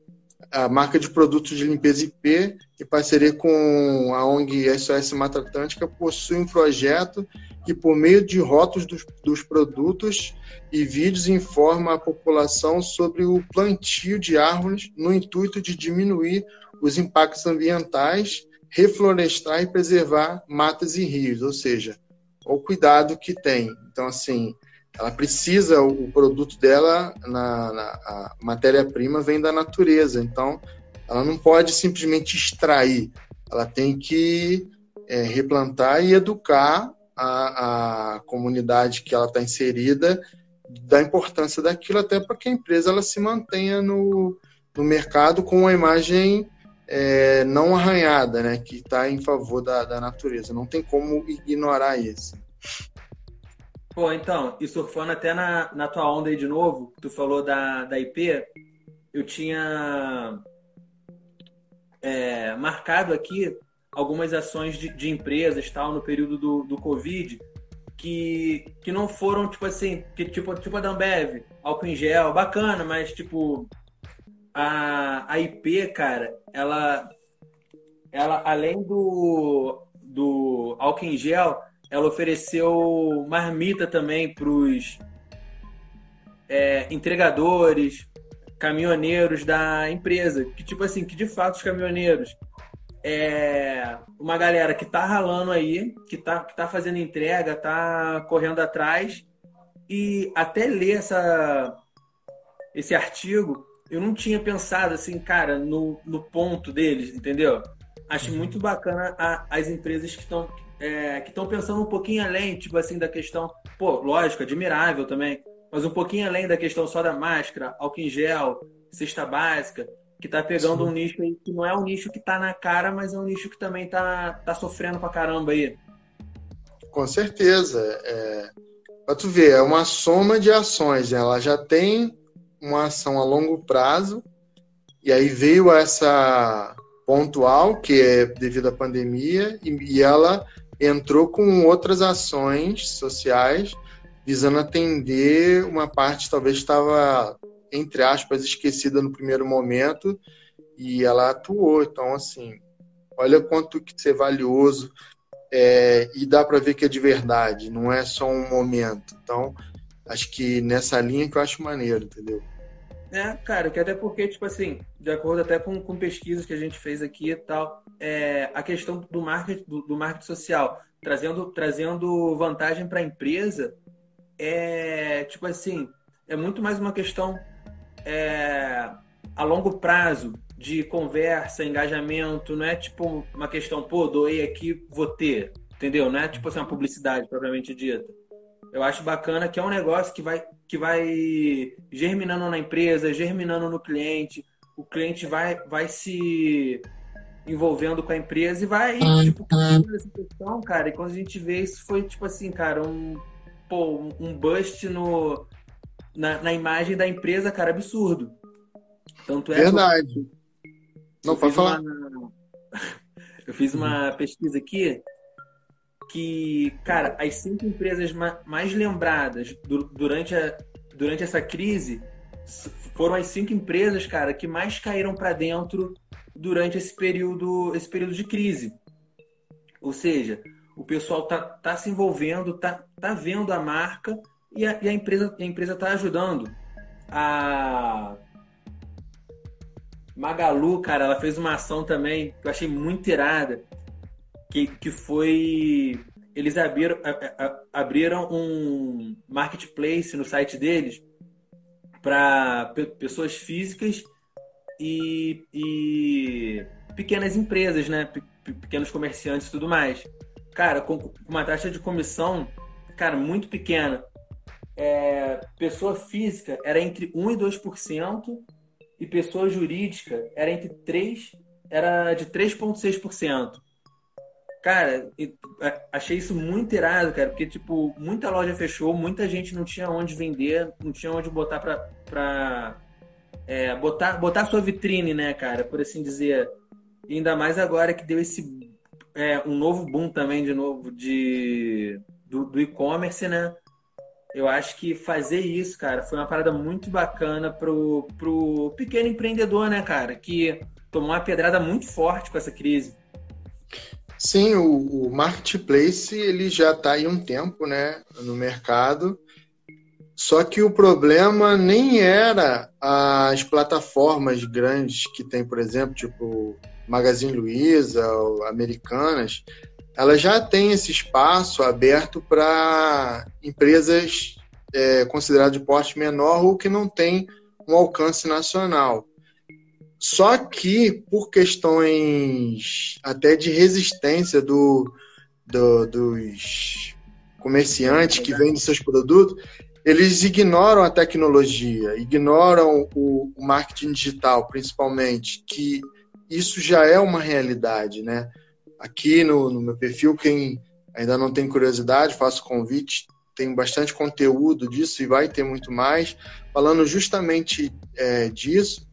a marca de produtos de limpeza IP, em parceria com a ONG SOS Mata Atlântica, possui um projeto que, por meio de rótulos dos, dos produtos e vídeos, informa a população sobre o plantio de árvores no intuito de diminuir os impactos ambientais, reflorestar e preservar matas e rios, ou seja, o cuidado que tem. Então, assim, ela precisa, o produto dela, na, na a matéria-prima vem da natureza, então ela não pode simplesmente extrair, ela tem que é, replantar e educar a, a comunidade que ela está inserida da importância daquilo, até para que a empresa ela se mantenha no, no mercado com uma imagem é, não arranhada, né, que está em favor da, da natureza. Não tem como ignorar isso. Pô, então, e surfando até na, na tua onda aí de novo, tu falou da, da IP, eu tinha é, marcado aqui algumas ações de, de, empresas tal no período do, do Covid que, que não foram, tipo assim, que, tipo, tipo a da Ambev, álcool em gel, bacana, mas tipo a, a IP, cara, ela, ela além do, do álcool em gel, ela ofereceu marmita também para os é, entregadores, caminhoneiros da empresa. Que, tipo assim, que de fato os caminhoneiros é uma galera que tá ralando aí, que tá, que tá fazendo entrega, tá correndo atrás. E até ler essa, esse artigo, eu não tinha pensado assim, cara, no, no ponto deles, entendeu? Acho uhum. muito bacana a, as empresas que estão é, que estão pensando um pouquinho além, tipo assim, da questão, pô, lógico, admirável também, mas um pouquinho além da questão só da máscara, álcool em gel, cesta básica, que tá pegando Sim. um nicho aí que não é um nicho que tá na cara, mas é um nicho que também tá, tá sofrendo pra caramba aí. Com certeza. É... Pra tu ver, é uma soma de ações. Né? Ela já tem uma ação a longo prazo, e aí veio essa pontual, que é devido à pandemia, e ela entrou com outras ações sociais visando atender uma parte talvez estava entre aspas esquecida no primeiro momento e ela atuou. Então assim olha quanto que ser valioso é, e dá para ver que é de verdade não é só um momento. Então acho que nessa linha que eu acho maneiro entendeu é, cara, que até porque, tipo assim, de acordo até com, com pesquisas que a gente fez aqui e tal, é, a questão do marketing, do, do marketing social, trazendo, trazendo vantagem para a empresa, é, tipo assim, é muito mais uma questão é, a longo prazo de conversa, engajamento, não é tipo uma questão, pô, doei aqui, vou ter, entendeu? Não é tipo assim, uma publicidade propriamente dita. Eu acho bacana que é um negócio que vai, que vai germinando na empresa, germinando no cliente. O cliente vai, vai se envolvendo com a empresa e vai, tipo, essa questão, cara. E quando a gente vê isso, foi tipo assim, cara, um, pô, um bust no, na, na imagem da empresa, cara, absurdo. Tanto é Verdade. Eu, Não, pode falar. Uma, eu fiz uma pesquisa aqui que, cara, as cinco empresas mais lembradas durante, a, durante essa crise foram as cinco empresas, cara, que mais caíram para dentro durante esse período, esse período de crise. Ou seja, o pessoal tá, tá se envolvendo, tá, tá vendo a marca e a, e a empresa a empresa tá ajudando. A Magalu, cara, ela fez uma ação também que eu achei muito irada, que, que foi eles abriram, abriram um marketplace no site deles para pessoas físicas e, e, pequenas empresas, né? Pequenos comerciantes e tudo mais. Cara, com uma taxa de comissão, cara, muito pequena. É, pessoa física era entre 1 e 2% e pessoa jurídica era entre 3, era de 3,6%. Cara, achei isso muito irado, cara, porque, tipo, muita loja fechou, muita gente não tinha onde vender, não tinha onde botar pra. pra é, botar, botar sua vitrine, né, cara, por assim dizer. Ainda mais agora que deu esse. É, um novo boom também, de novo, de, do, do e-commerce, né? Eu acho que fazer isso, cara, foi uma parada muito bacana pro, pro pequeno empreendedor, né, cara, que tomou uma pedrada muito forte com essa crise. Sim, o, o marketplace ele já está aí um tempo, né, no mercado. Só que o problema nem era as plataformas grandes que tem, por exemplo, tipo Magazine Luiza, Americanas, ela já tem esse espaço aberto para empresas é, consideradas de porte menor ou que não tem um alcance nacional. Só que, por questões até de resistência do, do, dos comerciantes que vendem seus produtos, eles ignoram a tecnologia, ignoram o, o marketing digital, principalmente, que isso já é uma realidade, né? Aqui no, no meu perfil, quem ainda não tem curiosidade, faço convite, tem bastante conteúdo disso e vai ter muito mais, falando justamente é, disso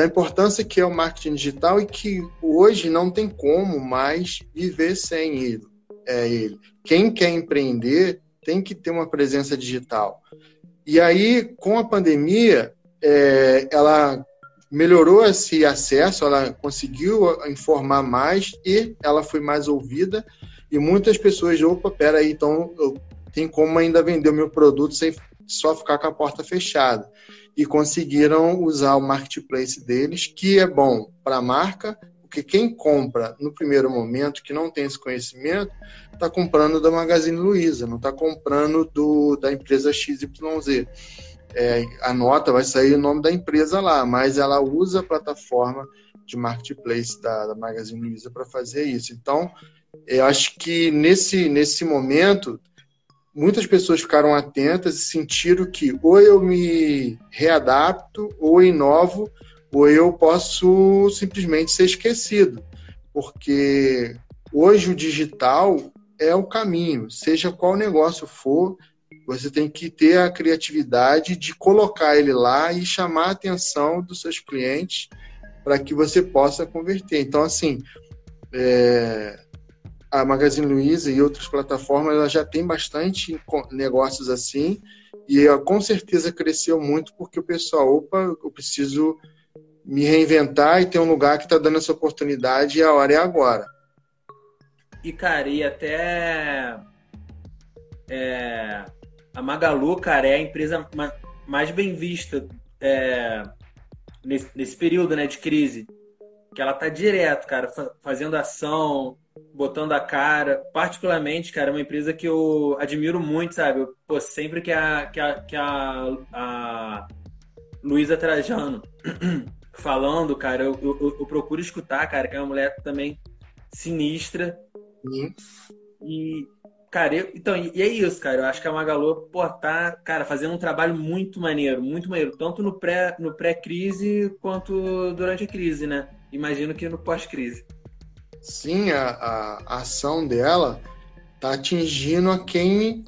da importância que é o marketing digital e que hoje não tem como mais viver sem ele. É ele. Quem quer empreender tem que ter uma presença digital. E aí, com a pandemia, é, ela melhorou esse acesso, ela conseguiu informar mais e ela foi mais ouvida. E muitas pessoas, opa, peraí, então eu tenho como ainda vender o meu produto sem só ficar com a porta fechada e conseguiram usar o marketplace deles, que é bom para a marca, porque quem compra no primeiro momento, que não tem esse conhecimento, está comprando da Magazine Luiza, não está comprando do, da empresa XYZ. É, a nota vai sair o nome da empresa lá, mas ela usa a plataforma de marketplace da, da Magazine Luiza para fazer isso. Então, eu acho que nesse, nesse momento muitas pessoas ficaram atentas e sentiram que ou eu me readapto, ou inovo, ou eu posso simplesmente ser esquecido. Porque hoje o digital é o caminho, seja qual negócio for, você tem que ter a criatividade de colocar ele lá e chamar a atenção dos seus clientes para que você possa converter. Então, assim, é, a Magazine Luiza e outras plataformas ela já tem bastante negócios assim e com certeza cresceu muito porque o pessoal, opa, eu preciso me reinventar e ter um lugar que está dando essa oportunidade e a hora é agora. E, cara, e até é, a Magalu, cara, é a empresa mais bem vista é, nesse, nesse período né, de crise. Que ela tá direto, cara, fazendo ação, botando a cara. Particularmente, cara, é uma empresa que eu admiro muito, sabe? Eu, pô, sempre que a, que a, que a, a Luísa Trajano falando, cara, eu, eu, eu, procuro escutar, cara, que é uma mulher também sinistra. E, cara, eu, então, e é isso, cara. Eu acho que a Magalu, pô, tá, cara, fazendo um trabalho muito maneiro, muito maneiro, tanto no pré no pré-crise quanto durante a crise, né? Imagino que no pós-crise sim, a, a, ação dela está atingindo a quem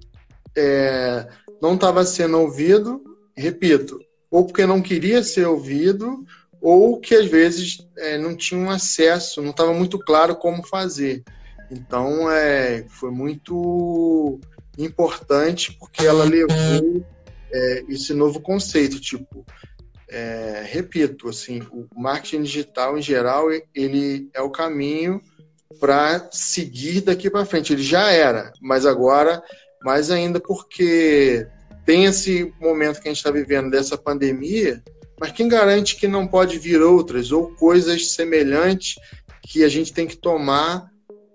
é, não estava sendo ouvido, repito, ou porque não queria ser ouvido, ou que às vezes é, não tinha um acesso, não estava muito claro como fazer. Então é, foi muito importante porque ela levou é, esse novo conceito, tipo, é, repito, assim, o marketing digital em geral ele é o caminho para seguir daqui para frente. Ele já era, mas agora mais ainda porque tem esse momento que a gente está vivendo dessa pandemia, mas quem garante que não pode vir outras ou coisas semelhantes que a gente tem que tomar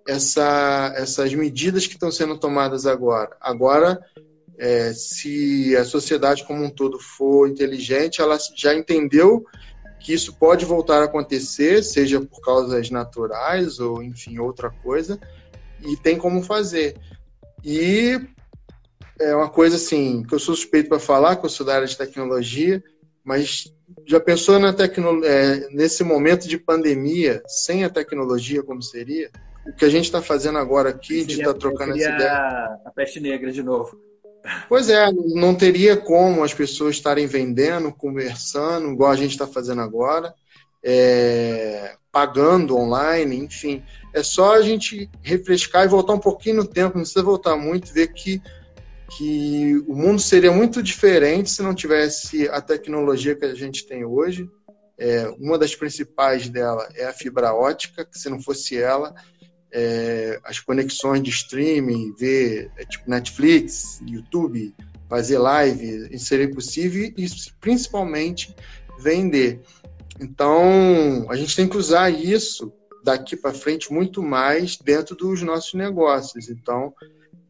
essa, essas medidas que estão sendo tomadas agora. Agora, é, se a sociedade como um todo for inteligente, ela já entendeu que isso pode voltar a acontecer, seja por causas naturais ou, enfim, outra coisa, e tem como fazer. E é uma coisa assim, que eu sou suspeito para falar, que eu sou da área de tecnologia, mas já pensou na tecno, é, nesse momento de pandemia, sem a tecnologia, como seria? O que a gente está fazendo agora aqui, seria, de estar tá trocando essa ideia. A peste negra de novo. Pois é, não teria como as pessoas estarem vendendo, conversando, igual a gente está fazendo agora, é, pagando online, enfim. É só a gente refrescar e voltar um pouquinho no tempo, não precisa voltar muito, ver que que o mundo seria muito diferente se não tivesse a tecnologia que a gente tem hoje. É, uma das principais dela é a fibra ótica, que se não fosse ela, é, as conexões de streaming, ver é, tipo Netflix, YouTube, fazer live, isso seria possível e principalmente vender. Então, a gente tem que usar isso daqui para frente muito mais dentro dos nossos negócios. Então,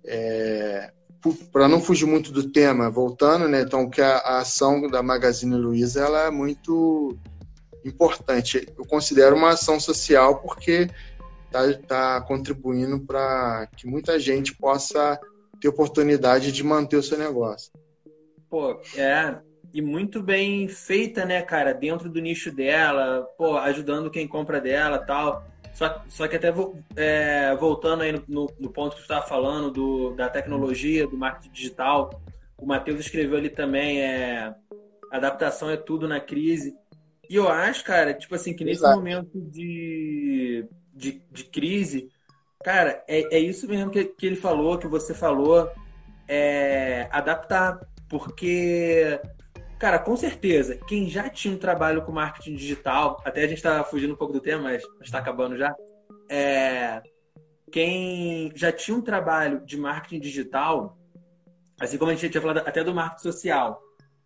é, para não fugir muito do tema, voltando, né? Então, que a, a ação da Magazine Luiza ela é muito importante. Eu considero uma ação social porque está tá contribuindo para que muita gente possa ter oportunidade de manter o seu negócio. Pô, é, e muito bem feita, né, cara, dentro do nicho dela, pô, ajudando quem compra dela tal. Só, só que até é, voltando aí no, no, ponto que você estava falando do, da tecnologia, do marketing digital, o Matheus escreveu ali também, é, adaptação é tudo na crise. E eu acho, cara, tipo assim, que nesse Exato. momento de, de, de, crise, cara, é, é isso mesmo que, que ele falou, que você falou, é adaptar. Porque Cara, com certeza, quem já tinha um trabalho com marketing digital, até a gente está fugindo um pouco do tema, mas está acabando já. É, quem já tinha um trabalho de marketing digital, assim como a gente tinha falado até do marketing social,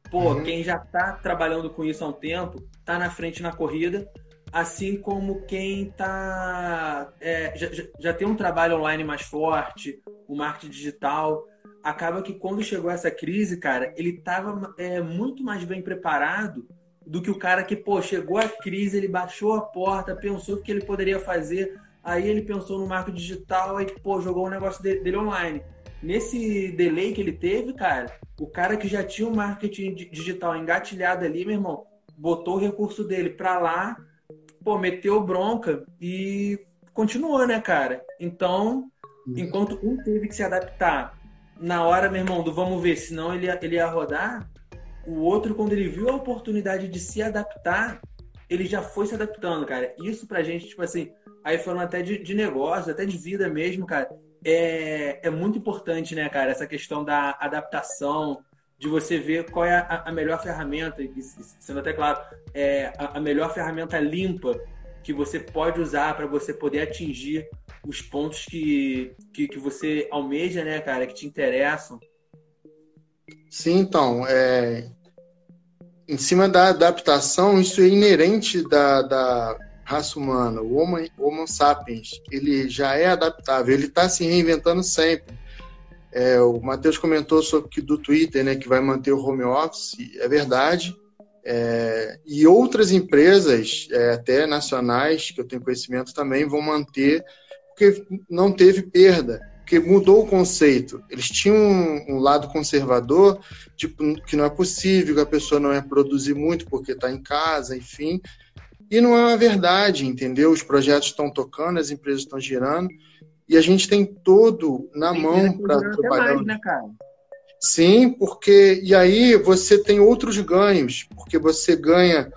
pô, uhum. quem já está trabalhando com isso há um tempo, está na frente na corrida, assim como quem tá, é, já, já tem um trabalho online mais forte, o marketing digital acaba que quando chegou essa crise, cara, ele estava é, muito mais bem preparado do que o cara que, pô, chegou a crise, ele baixou a porta, pensou o que ele poderia fazer, aí ele pensou no marco digital e, pô, jogou o negócio dele, dele online. Nesse delay que ele teve, cara, o cara que já tinha o marketing digital engatilhado ali, meu irmão, botou o recurso dele pra lá, pô, meteu bronca e continuou, né, cara? Então, enquanto um teve que se adaptar na hora, meu irmão, do vamos ver, senão ele ia, ele ia rodar. O outro, quando ele viu a oportunidade de se adaptar, ele já foi se adaptando, cara. Isso pra gente, tipo assim, aí falando até de, de negócio, até de vida mesmo, cara, é, é muito importante, né, cara, essa questão da adaptação, de você ver qual é a, a melhor ferramenta, sendo até claro, é, a, a melhor ferramenta limpa que você pode usar para você poder atingir os pontos que, que, que, você almeja, né, cara, que te interessam. Sim, então, é... em cima da adaptação, isso é inerente da, da raça humana. O Homo, Homo sapiens, ele já é adaptável, ele está se reinventando sempre. É, o Matheus comentou sobre que do Twitter, né, que vai manter o home office, é verdade. É, e outras empresas, é, até nacionais, que eu tenho conhecimento também, vão manter porque não teve perda, porque mudou o conceito. Eles tinham um, um lado conservador, tipo, que não é possível, que a pessoa não é produzir muito porque está em casa, enfim. E não é uma verdade, entendeu? Os projetos estão tocando, as empresas estão girando, e a gente tem todo na tem mão para trabalhar. Mais, né, cara? Sim, porque. E aí você tem outros ganhos, porque você ganha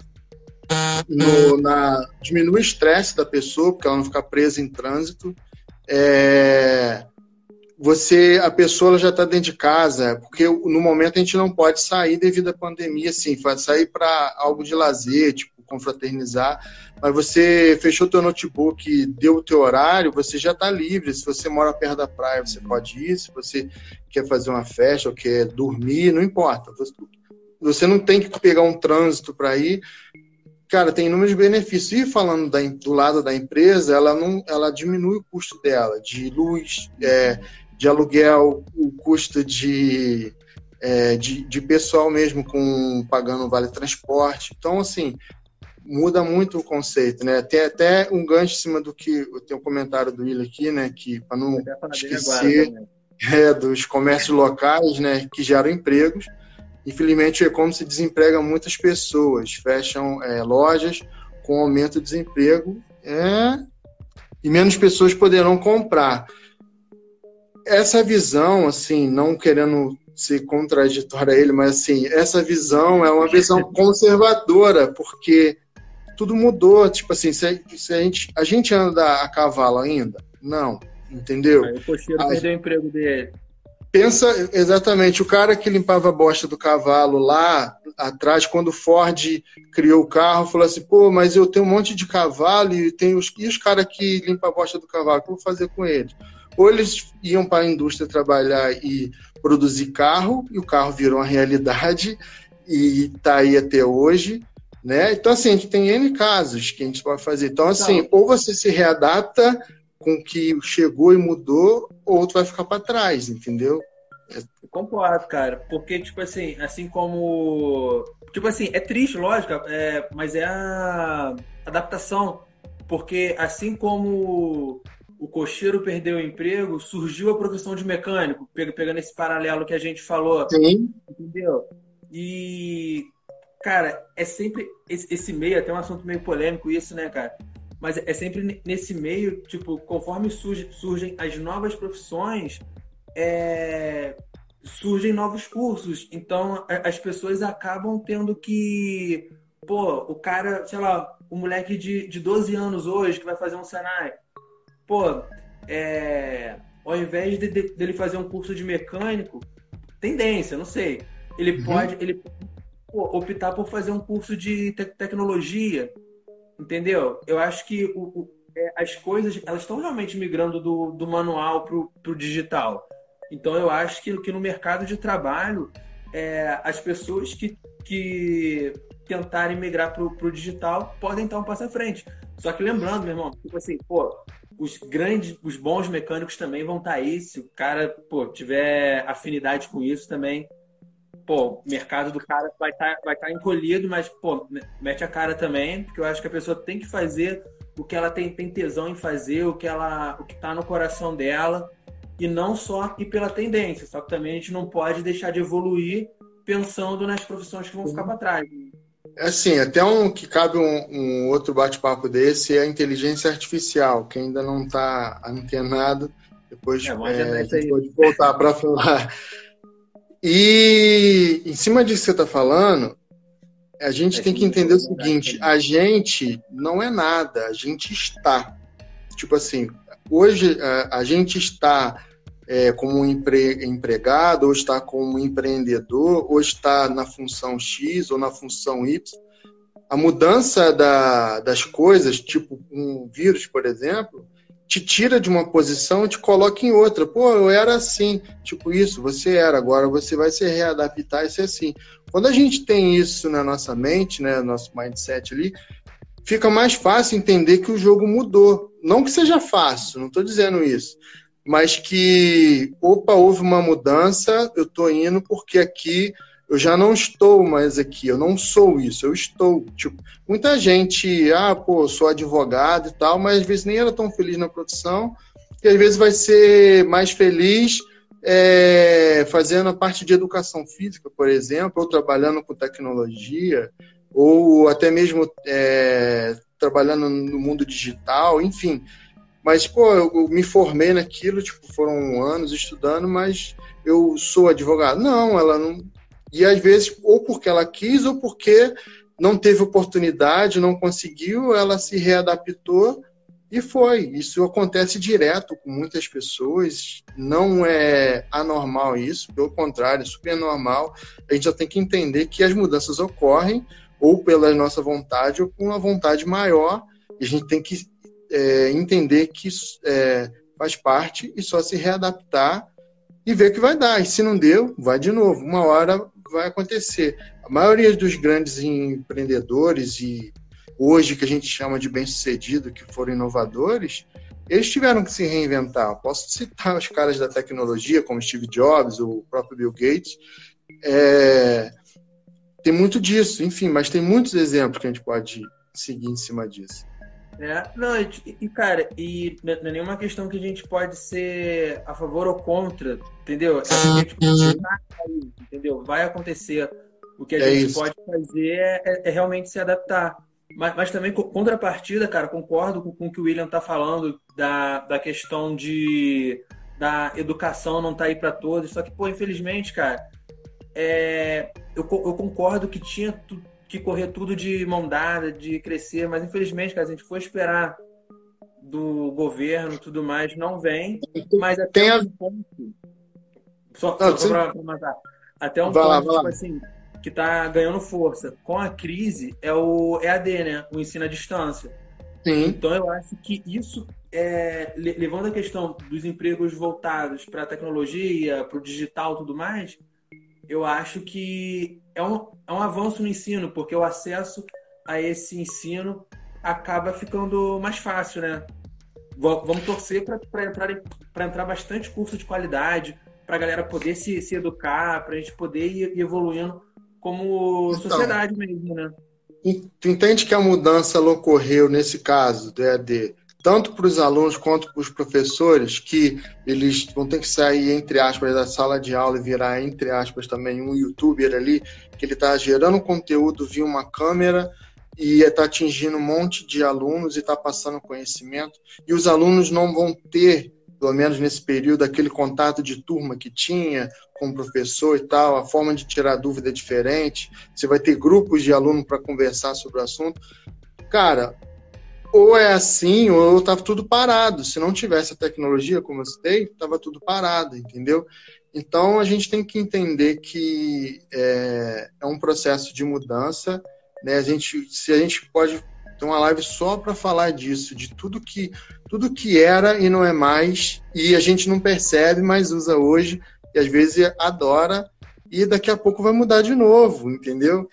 no, na, diminui o estresse da pessoa, porque ela não fica presa em trânsito. É, você, a pessoa já está dentro de casa, porque no momento a gente não pode sair devido à pandemia, assim, sair para algo de lazer, tipo, confraternizar, mas você fechou teu notebook, deu o teu horário, você já está livre. Se você mora perto da praia, você pode ir. Se você quer fazer uma festa ou quer dormir, não importa. Você não tem que pegar um trânsito para ir. Cara, tem inúmeros benefícios. E falando da, do lado da empresa, ela não, ela diminui o custo dela de luz, é, de aluguel, o custo de, é, de, de, pessoal mesmo com pagando vale transporte. Então, assim, muda muito o conceito, né? Tem até um gancho em cima do que tem um comentário do Will aqui, né? Que para não esquecer é, dos comércios locais, né? Que geram empregos. Infelizmente, como se desemprega muitas pessoas, fecham é, lojas com aumento de desemprego, é, e menos pessoas poderão comprar. Essa visão, assim, não querendo ser contraditória a ele, mas assim, essa visão é uma visão conservadora, porque tudo mudou. Tipo assim, se, se a, gente, a gente anda a cavalo ainda? Não, entendeu? Aí o cocheiro a, perdeu o emprego dele. Pensa exatamente, o cara que limpava a bosta do cavalo lá atrás, quando o Ford criou o carro, falou assim: pô, mas eu tenho um monte de cavalo e, tem os, e os caras que limpam a bosta do cavalo, o que eu vou fazer com eles? Ou eles iam para a indústria trabalhar e produzir carro, e o carro virou uma realidade e está aí até hoje, né? Então, assim, a gente tem N casos que a gente pode fazer. Então, assim, então, ou você se readapta com o que chegou e mudou, ou tu vai ficar para trás, entendeu? Eu concordo, cara. Porque, tipo assim, assim como. Tipo assim, é triste, lógico, é... mas é a adaptação. Porque assim como o cocheiro perdeu o emprego, surgiu a profissão de mecânico, pegando esse paralelo que a gente falou. Sim. Entendeu? E Cara, é sempre. Esse, esse meio, até um assunto meio polêmico isso, né, cara? Mas é sempre nesse meio, tipo, conforme surge, surgem as novas profissões, é, surgem novos cursos. Então, as pessoas acabam tendo que. Pô, o cara, sei lá, o moleque de, de 12 anos hoje que vai fazer um Senai. Pô, é, ao invés de, de, dele fazer um curso de mecânico, tendência, não sei. Ele uhum. pode. Ele optar por fazer um curso de te tecnologia, entendeu? Eu acho que o, o, é, as coisas elas estão realmente migrando do, do manual para o digital. Então eu acho que, que no mercado de trabalho é, as pessoas que, que tentarem migrar para o digital podem estar um passo à frente. Só que lembrando, meu irmão, tipo assim, pô, os grandes, os bons mecânicos também vão estar aí. Se o cara pô, tiver afinidade com isso também, pô, o mercado do cara vai estar tá, vai tá encolhido, mas, pô, mete a cara também, porque eu acho que a pessoa tem que fazer o que ela tem, tem tesão em fazer, o que ela o que tá no coração dela, e não só ir pela tendência, só que também a gente não pode deixar de evoluir pensando nas profissões que vão ficar para trás. É assim, até um que cabe um, um outro bate-papo desse é a inteligência artificial, que ainda não está antenado. Depois é, é, a gente pode voltar para falar e em cima disso que você está falando, a gente é tem que entender o seguinte: a gente não é nada, a gente está. Tipo assim, hoje a, a gente está é, como um empre, empregado, ou está como um empreendedor, ou está na função X ou na função Y. A mudança da, das coisas, tipo um vírus, por exemplo, te tira de uma posição te coloca em outra. Pô, eu era assim, tipo isso, você era, agora você vai se readaptar e ser assim. Quando a gente tem isso na nossa mente, né, nosso mindset ali, fica mais fácil entender que o jogo mudou. Não que seja fácil, não estou dizendo isso, mas que, opa, houve uma mudança, eu estou indo porque aqui eu já não estou mais aqui, eu não sou isso, eu estou. Tipo, muita gente, ah, pô, sou advogado e tal, mas às vezes nem era tão feliz na profissão, e às vezes vai ser mais feliz é, fazendo a parte de educação física, por exemplo, ou trabalhando com tecnologia, ou até mesmo é, trabalhando no mundo digital, enfim. Mas, pô, eu me formei naquilo, tipo, foram anos estudando, mas eu sou advogado. Não, ela não e às vezes, ou porque ela quis, ou porque não teve oportunidade, não conseguiu, ela se readaptou E foi. Isso acontece direto com muitas pessoas. Não é anormal isso, pelo contrário, é super normal. A gente já tem que entender que as mudanças ocorrem ou pela nossa vontade ou com uma vontade maior. E a gente tem que é, entender que é, faz parte e só se readaptar e ver o que vai dar. E se não deu, vai de novo. Uma hora vai acontecer. A maioria dos grandes empreendedores e hoje que a gente chama de bem-sucedido, que foram inovadores, eles tiveram que se reinventar. Posso citar os caras da tecnologia, como Steve Jobs, o próprio Bill Gates. É... Tem muito disso, enfim, mas tem muitos exemplos que a gente pode seguir em cima disso. É, não, e, cara, e não é nenhuma questão que a gente pode ser a favor ou contra, entendeu? É a gente entendeu? Vai acontecer. O que a é gente isso. pode fazer é, é, realmente se adaptar. Mas, mas também, contrapartida, cara, concordo com, com o que o William tá falando da, da questão de da educação não tá aí para todos. Só que, pô, infelizmente, cara, é, eu, eu concordo que tinha correr tudo de mão dada, de crescer, mas infelizmente, cara, a gente for esperar do governo tudo mais, não vem. Mas até Tem um a... ponto. Só, não, só pra, pra matar. Até um vai ponto, lá, tipo lá. assim que está ganhando força com a crise é o EAD, né? O ensino à distância. Sim. Então eu acho que isso, é, levando a questão dos empregos voltados para a tecnologia, para o digital e tudo mais, eu acho que é um, é um avanço no ensino, porque o acesso a esse ensino acaba ficando mais fácil, né? Vamos torcer para entrar, entrar bastante curso de qualidade, para a galera poder se, se educar, para a gente poder ir evoluindo como então, sociedade mesmo, né? Tu entende que a mudança ocorreu nesse caso do EAD, tanto para os alunos quanto para os professores, que eles vão ter que sair, entre aspas, da sala de aula e virar, entre aspas, também um youtuber ali, que ele está gerando conteúdo via uma câmera e está atingindo um monte de alunos e está passando conhecimento, e os alunos não vão ter pelo menos nesse período, aquele contato de turma que tinha com o professor e tal, a forma de tirar dúvida é diferente, você vai ter grupos de alunos para conversar sobre o assunto. Cara, ou é assim, ou estava tudo parado. Se não tivesse a tecnologia, como eu citei, estava tudo parado, entendeu? Então a gente tem que entender que é, é um processo de mudança. Né? A gente, se a gente pode ter uma live só para falar disso, de tudo que tudo que era e não é mais, e a gente não percebe, mas usa hoje, e às vezes adora, e daqui a pouco vai mudar de novo, entendeu?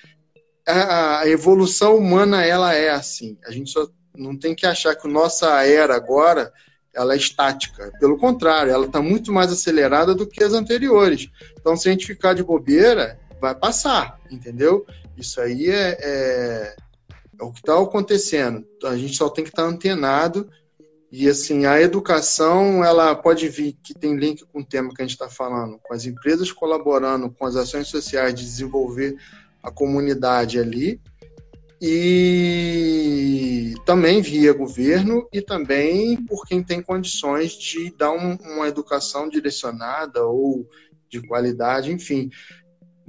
A, a evolução humana, ela é assim. A gente só não tem que achar que nossa era agora ela é estática. Pelo contrário, ela está muito mais acelerada do que as anteriores. Então, se a gente ficar de bobeira, vai passar, entendeu? Isso aí é, é, é o que está acontecendo. A gente só tem que estar tá antenado e assim, a educação, ela pode vir que tem link com o tema que a gente está falando, com as empresas colaborando com as ações sociais de desenvolver a comunidade ali, e também via governo e também por quem tem condições de dar um, uma educação direcionada ou de qualidade, enfim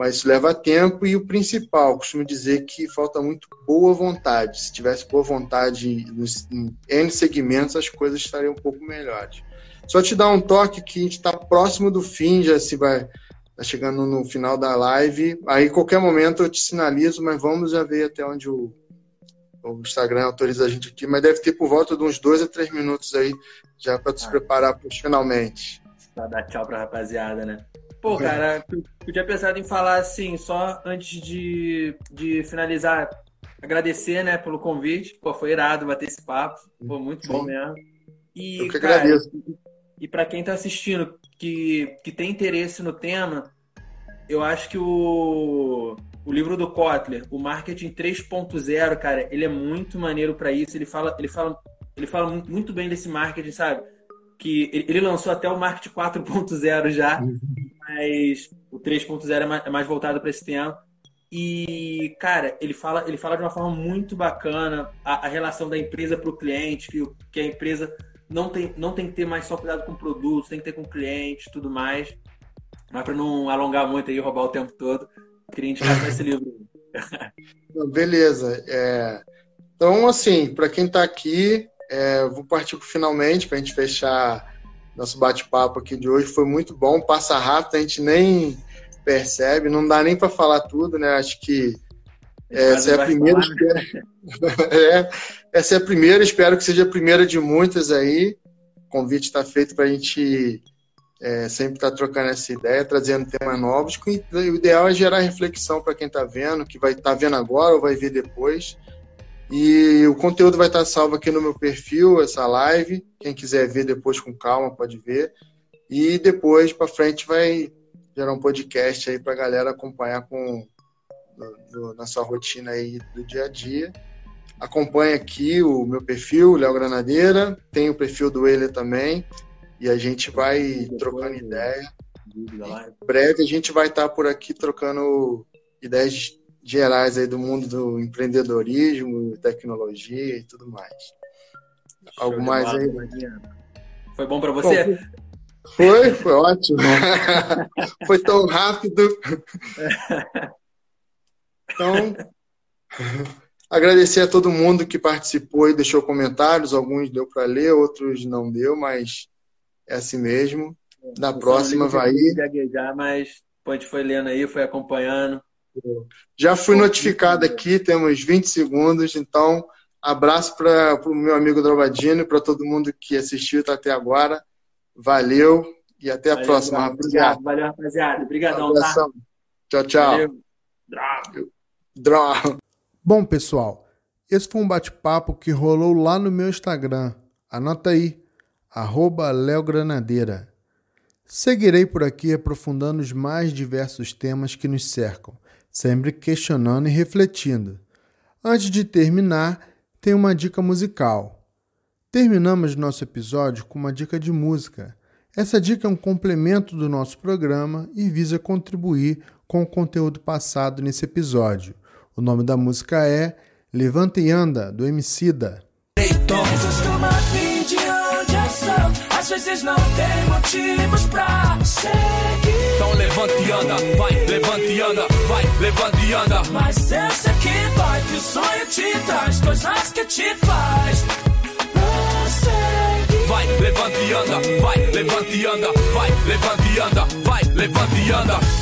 mas leva tempo e o principal, costumo dizer que falta muito boa vontade. Se tivesse boa vontade nos, em N segmentos, as coisas estariam um pouco melhores. Só te dar um toque que a gente está próximo do fim, já se vai tá chegando no final da live. Aí, qualquer momento, eu te sinalizo, mas vamos já ver até onde o, o Instagram autoriza a gente aqui. Mas deve ter por volta de uns dois a três minutos aí, já para te ah. preparar para finalmente. Para dar tchau para a rapaziada, né? Pô, cara, eu tinha pensado em falar assim, só antes de, de finalizar, agradecer, né, pelo convite. Pô, foi irado bater esse papo. Pô, muito Sim. bom mesmo. E, eu que cara, agradeço. E, para quem tá assistindo, que, que tem interesse no tema, eu acho que o, o livro do Kotler, o Marketing 3.0, cara, ele é muito maneiro para isso. Ele fala, ele fala, ele fala muito bem desse marketing, sabe? Que ele lançou até o Marketing 4.0 já. Uhum mas o 3.0 é mais, é mais voltado para esse tema. E, cara, ele fala, ele fala de uma forma muito bacana a, a relação da empresa para o cliente, que, que a empresa não tem, não tem que ter mais só cuidado com produtos, tem que ter com cliente tudo mais. Mas para não alongar muito aí, roubar o tempo todo, queria indicar esse livro. Beleza. É... Então, assim, para quem está aqui, é, vou partir para finalmente para a gente fechar nosso bate-papo aqui de hoje. Foi muito bom, passa rápido, a gente nem percebe, não dá nem para falar tudo, né? Acho que essa é a primeira. Né? é, essa é a primeira, espero que seja a primeira de muitas aí. O convite está feito para a gente é, sempre estar tá trocando essa ideia, trazendo temas novos. O ideal é gerar reflexão para quem está vendo, que vai estar tá vendo agora ou vai ver depois. E o conteúdo vai estar tá salvo aqui no meu perfil, essa live. Quem quiser ver depois com calma pode ver. E depois para frente vai gerar um podcast aí para a galera acompanhar com do, na sua rotina aí do dia a dia. Acompanhe aqui o meu perfil, Léo Granadeira, tem o perfil do Ele também, e a gente vai trocando ideia. Em breve a gente vai estar por aqui trocando ideias gerais aí do mundo do empreendedorismo, tecnologia e tudo mais. Show Algo mais aí? Foi bom para você? Bom, foi, foi ótimo. foi tão rápido. Então, agradecer a todo mundo que participou e deixou comentários. Alguns deu para ler, outros não deu, mas é assim mesmo. Na Eu próxima vai ir. Gaguejar, mas a gente foi lendo aí, foi acompanhando. Já fui notificado aqui, temos 20 segundos, então abraço para o meu amigo Drovadino e para todo mundo que assistiu até agora. Valeu e até a valeu, próxima, rapaziada. Valeu, rapaziada. Obrigadão, tá? Tchau, tchau. Valeu. Droga. Bom, pessoal, esse foi um bate-papo que rolou lá no meu Instagram. Anota aí, arroba Granadeira. Seguirei por aqui aprofundando os mais diversos temas que nos cercam, sempre questionando e refletindo. Antes de terminar, tem uma dica musical. Terminamos nosso episódio com uma dica de música. Essa dica é um complemento do nosso programa e visa contribuir com o conteúdo passado nesse episódio. O nome da música é Levanta e Anda, do Emicida. Então levanta e anda, vai, levanta e anda, vai, levanta e anda. Mas eu sei que vai, que o sonho te traz coisas que te faz. Vai, levanta e anda, vai, levanta e anda, vai, levanta e anda, vai, levanta e anda.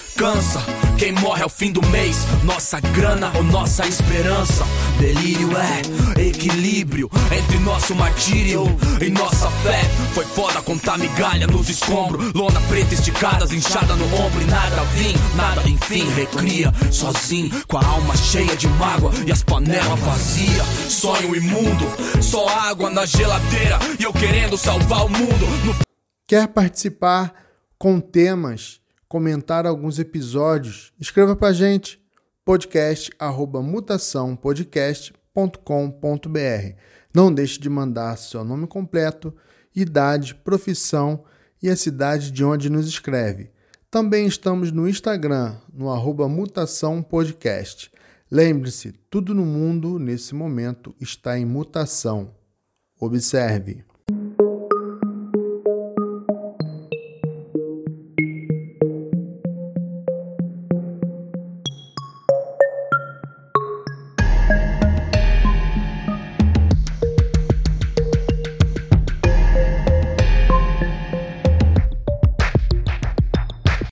cansa. Quem morre ao fim do mês, nossa grana ou nossa esperança. Delírio é equilíbrio entre nosso martírio e nossa fé. Foi foda contar migalha nos escombros, lona preta esticada, inchada no ombro e nada vim, nada enfim. Recria sozinho, com a alma cheia de mágoa e as panelas vazias. Sonho imundo, só água na geladeira e eu querendo salvar o mundo. No... Quer participar com temas? Comentar alguns episódios, escreva para a gente podcast@mutaçãopodcast.com.br. Não deixe de mandar seu nome completo, idade, profissão e a cidade de onde nos escreve. Também estamos no Instagram, no arroba Mutação Podcast. Lembre-se, tudo no mundo, nesse momento, está em mutação. Observe.